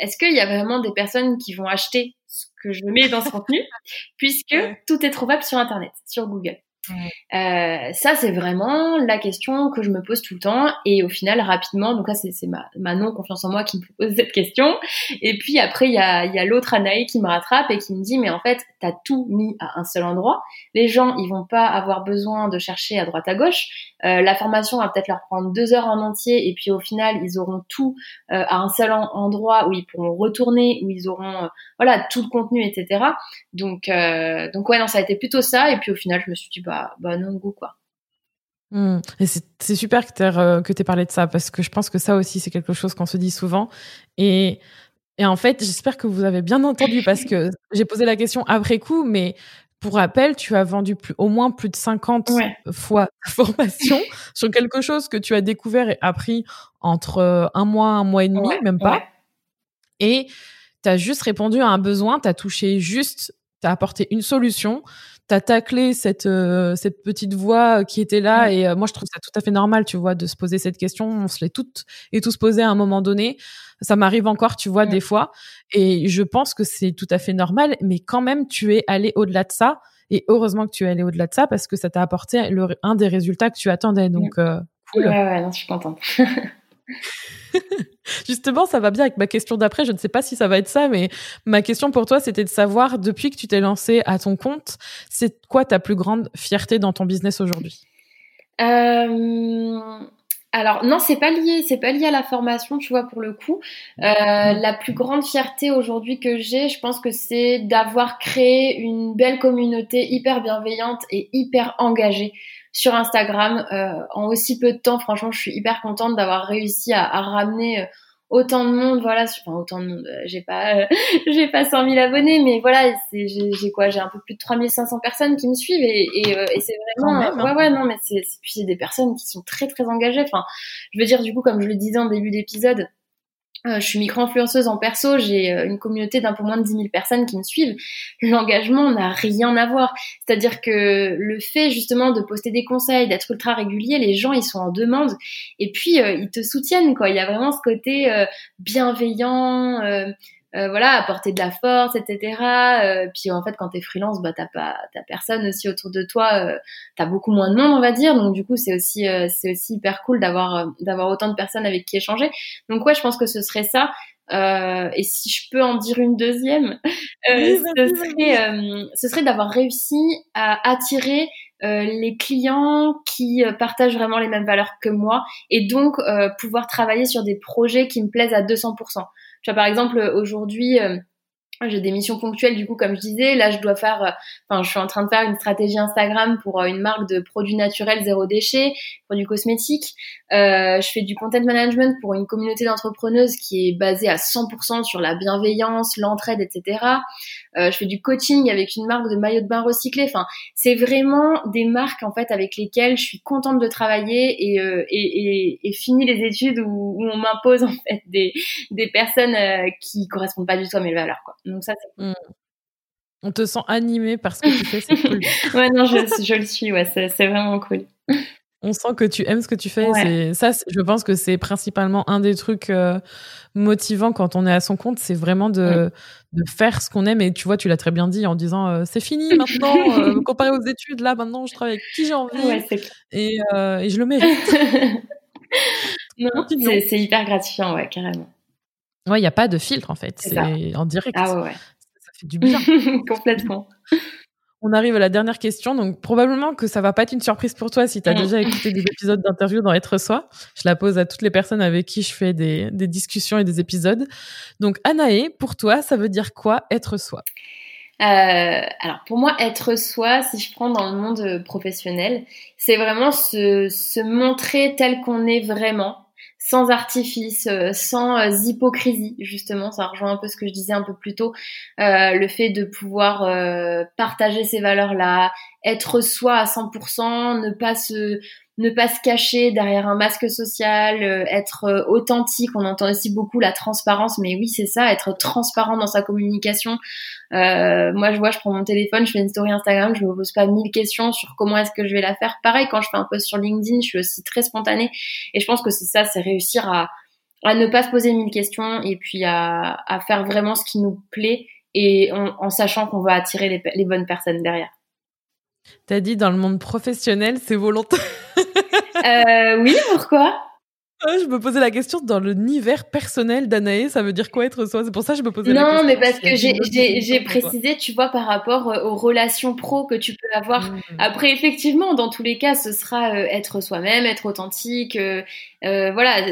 est-ce qu'il y a vraiment des personnes qui vont acheter ce que je mets dans ce contenu? Puisque tout est trouvable sur internet sur Google euh, ça, c'est vraiment la question que je me pose tout le temps. Et au final, rapidement, donc là, c'est ma, non-confiance en moi qui me pose cette question. Et puis après, il y a, l'autre Anaï qui me rattrape et qui me dit, mais en fait, t'as tout mis à un seul endroit. Les gens, ils vont pas avoir besoin de chercher à droite à gauche. Euh, la formation va peut-être leur prendre deux heures en entier. Et puis au final, ils auront tout euh, à un seul endroit où ils pourront retourner, où ils auront, voilà, tout le contenu, etc. Donc, donc ouais, non, ça a été plutôt ça. Et puis au final, je me suis dit, bah, bah, bah non goût quoi. Hmm. Et c'est super que tu euh, aies parlé de ça parce que je pense que ça aussi c'est quelque chose qu'on se dit souvent et et en fait, j'espère que vous avez bien entendu parce que j'ai posé la question après coup, mais pour rappel, tu as vendu plus, au moins plus de 50 fois ta formation sur quelque chose que tu as découvert et appris entre euh, un mois, un mois et demi, même pas. Et tu as juste répondu à un besoin, tu as touché juste, tu as apporté une solution t'as taclé cette euh, cette petite voix qui était là et euh, moi je trouve ça tout à fait normal tu vois de se poser cette question. On se l'est toutes et tous posé à un moment donné. Ça m'arrive encore tu vois des fois et je pense que c'est tout à fait normal mais quand même tu es allé au-delà de ça et heureusement que tu es allé au-delà de ça parce que ça t'a apporté le, un des résultats que tu attendais. Donc euh, cool. ouais ouais non, je suis contente Justement, ça va bien avec ma question d'après. Je ne sais pas si ça va être ça, mais ma question pour toi, c'était de savoir, depuis que tu t'es lancé à ton compte, c'est quoi ta plus grande fierté dans ton business aujourd'hui? Euh... Alors non, c'est pas lié, c'est pas lié à la formation, tu vois, pour le coup. Euh, la plus grande fierté aujourd'hui que j'ai, je pense que c'est d'avoir créé une belle communauté hyper bienveillante et hyper engagée sur Instagram euh, en aussi peu de temps. Franchement, je suis hyper contente d'avoir réussi à, à ramener euh, autant de monde. Voilà, enfin autant de monde. Euh, j'ai pas, j'ai pas 100 000 abonnés, mais voilà, j'ai quoi J'ai un peu plus de 3500 personnes qui me suivent et, et, et c'est vraiment, hein. ouais, ouais, non, mais c'est puis c'est des personnes qui sont très très engagées. Enfin, je veux dire du coup, comme je le disais en début d'épisode euh, je suis micro-influenceuse en perso, j'ai euh, une communauté d'un peu moins de 10 000 personnes qui me suivent. L'engagement n'a rien à voir. C'est-à-dire que le fait justement de poster des conseils, d'être ultra régulier, les gens ils sont en demande et puis euh, ils te soutiennent quoi. Il y a vraiment ce côté bienveillant, euh, voilà, apporter de la force, etc. Euh, puis en fait, quand t'es freelance, bah t'as pas, t'as personne aussi autour de toi, euh, t'as beaucoup moins de monde, on va dire. Donc du coup, c'est aussi, euh, c'est aussi hyper cool d'avoir, d'avoir autant de personnes avec qui échanger. Donc ouais, je pense que ce serait ça. et si je peux en dire une deuxième, ce serait, ce serait d'avoir réussi à attirer les clients qui partagent vraiment les mêmes valeurs que moi et donc pouvoir travailler sur des projets qui me plaisent à 200%. Tu vois, par exemple, aujourd'hui, euh, j'ai des missions ponctuelles du coup comme je disais. Là je dois faire euh, enfin je suis en train de faire une stratégie Instagram pour euh, une marque de produits naturels zéro déchet produits cosmétiques. Euh, je fais du content management pour une communauté d'entrepreneuses qui est basée à 100% sur la bienveillance l'entraide etc euh, je fais du coaching avec une marque de maillots de bain recyclés. Enfin c'est vraiment des marques en fait avec lesquelles je suis contente de travailler et et, et, et, fini les études où, où on m'impose en fait des des personnes qui correspondent pas du tout à mes valeurs quoi donc ça, c'est mmh. On te sent animé par ce que tu fais, c'est cool. ouais, non, je, je, le suis, ouais, c'est vraiment cool. On sent que tu aimes ce que tu fais. Ça, je pense que c'est principalement un des trucs euh, motivants quand on est à son compte, c'est vraiment de, de, faire ce qu'on aime. Et tu vois, tu l'as très bien dit en disant euh, c'est fini maintenant, euh, comparé aux études, là maintenant je travaille avec qui j'ai envie et, et, je le mérite. c'est hyper gratifiant, ouais, carrément. Ouais, il n'y a pas de filtre en fait. C'est en direct. Ah ouais, Ça fait du bien. Complètement. On arrive à la dernière question. Donc, probablement que ça va pas être une surprise pour toi si tu as déjà écouté des épisodes d'interview dans Être Soi. Je la pose à toutes les personnes avec qui je fais des, des discussions et des épisodes. Donc, Anaé, pour toi, ça veut dire quoi être soi? Euh, alors pour moi, être soi, si je prends dans le monde professionnel, c'est vraiment se, se montrer tel qu'on est vraiment, sans artifice, euh, sans euh, hypocrisie justement. Ça rejoint un peu ce que je disais un peu plus tôt, euh, le fait de pouvoir partager ces valeurs-là, être soi à 100%, ne pas se ne pas se cacher derrière un masque social, euh, être euh, authentique. On entend aussi beaucoup la transparence, mais oui, c'est ça, être transparent dans sa communication. Euh, moi, je vois, je prends mon téléphone, je fais une story Instagram, je me pose pas mille questions sur comment est-ce que je vais la faire. Pareil, quand je fais un post sur LinkedIn, je suis aussi très spontanée. Et je pense que c'est ça, c'est réussir à, à ne pas se poser mille questions et puis à, à faire vraiment ce qui nous plaît et en, sachant qu'on va attirer les, les bonnes personnes derrière. T'as dit dans le monde professionnel, c'est volontaire. euh, oui, pourquoi? Ah, je me posais la question dans l'univers personnel d'Anaé, ça veut dire quoi être soi? C'est pour ça que je me posais la question. Non, mais parce que j'ai précisé, tu vois, par rapport euh, aux relations pro que tu peux avoir. Mmh. Après, effectivement, dans tous les cas, ce sera euh, être soi-même, être authentique. Euh, euh voilà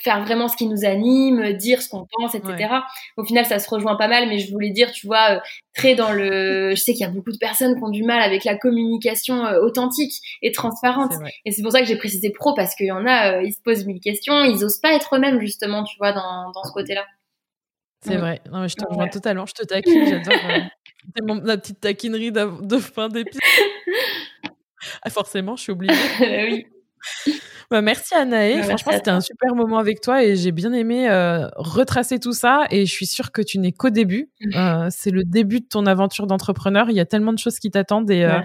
faire vraiment ce qui nous anime, dire ce qu'on pense, etc. Au final, ça se rejoint pas mal, mais je voulais dire, tu vois, euh, très dans le. Je sais qu'il y a beaucoup de personnes qui ont du mal avec la communication euh, authentique et transparente. Et c'est pour ça que j'ai précisé pro parce qu'il y en a, euh, ils se posent mille questions, ils osent pas être eux-mêmes justement, tu vois, dans, dans ce côté-là. C'est vrai. Non, mais je te rejoins totalement. Je te taquine. J'adore. C'est mon, la petite taquinerie de, fin d'épisode. Ah, forcément, je suis obligée. oui. Bah, merci Anaë. Franchement, c'était un super moment avec toi et j'ai bien aimé euh, retracer tout ça. Et je suis sûre que tu n'es qu'au début. Euh, c'est le début de ton aventure d'entrepreneur. Il y a tellement de choses qui t'attendent et euh,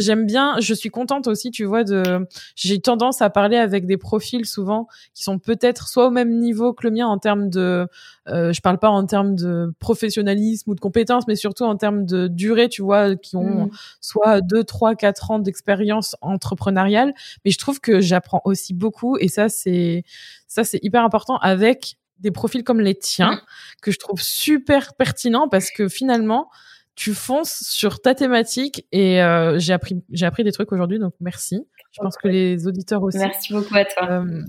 j'aime bien. Je suis contente aussi, tu vois. De, j'ai tendance à parler avec des profils souvent qui sont peut-être soit au même niveau que le mien en termes de euh, je parle pas en termes de professionnalisme ou de compétences, mais surtout en termes de durée, tu vois, qui ont mmh. soit 2, 3, 4 ans d'expérience entrepreneuriale. Mais je trouve que j'apprends aussi beaucoup et ça, c'est, ça, c'est hyper important avec des profils comme les tiens, mmh. que je trouve super pertinents parce que finalement, tu fonces sur ta thématique et euh, j'ai appris j'ai appris des trucs aujourd'hui donc merci. Je pense que les auditeurs aussi. Merci beaucoup à toi. Euh,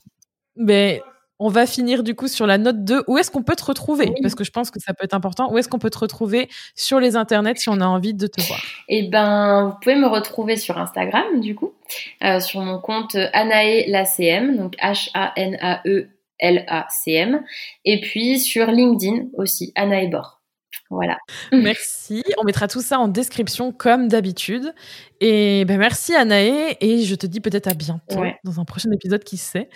mais on va finir du coup sur la note 2. Où est-ce qu'on peut te retrouver? Parce que je pense que ça peut être important. Où est-ce qu'on peut te retrouver sur les internets si on a envie de te voir? Eh ben, vous pouvez me retrouver sur Instagram du coup, euh, sur mon compte Anae Lacm, donc H-A-N-A-E L-A-C-M, et puis sur LinkedIn aussi, Anae Bor. Voilà. Merci. On mettra tout ça en description comme d'habitude. Et ben merci Anaë et je te dis peut-être à bientôt dans un prochain épisode qui sait.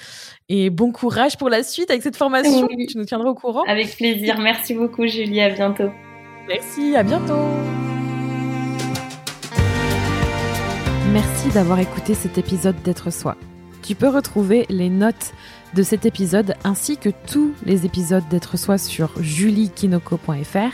Et bon courage pour la suite avec cette formation. Tu nous tiendras au courant. Avec plaisir. Merci beaucoup Julie. À bientôt. Merci. À bientôt. Merci d'avoir écouté cet épisode d'être soi. Tu peux retrouver les notes de cet épisode ainsi que tous les épisodes d'être soi sur juliekinoko.fr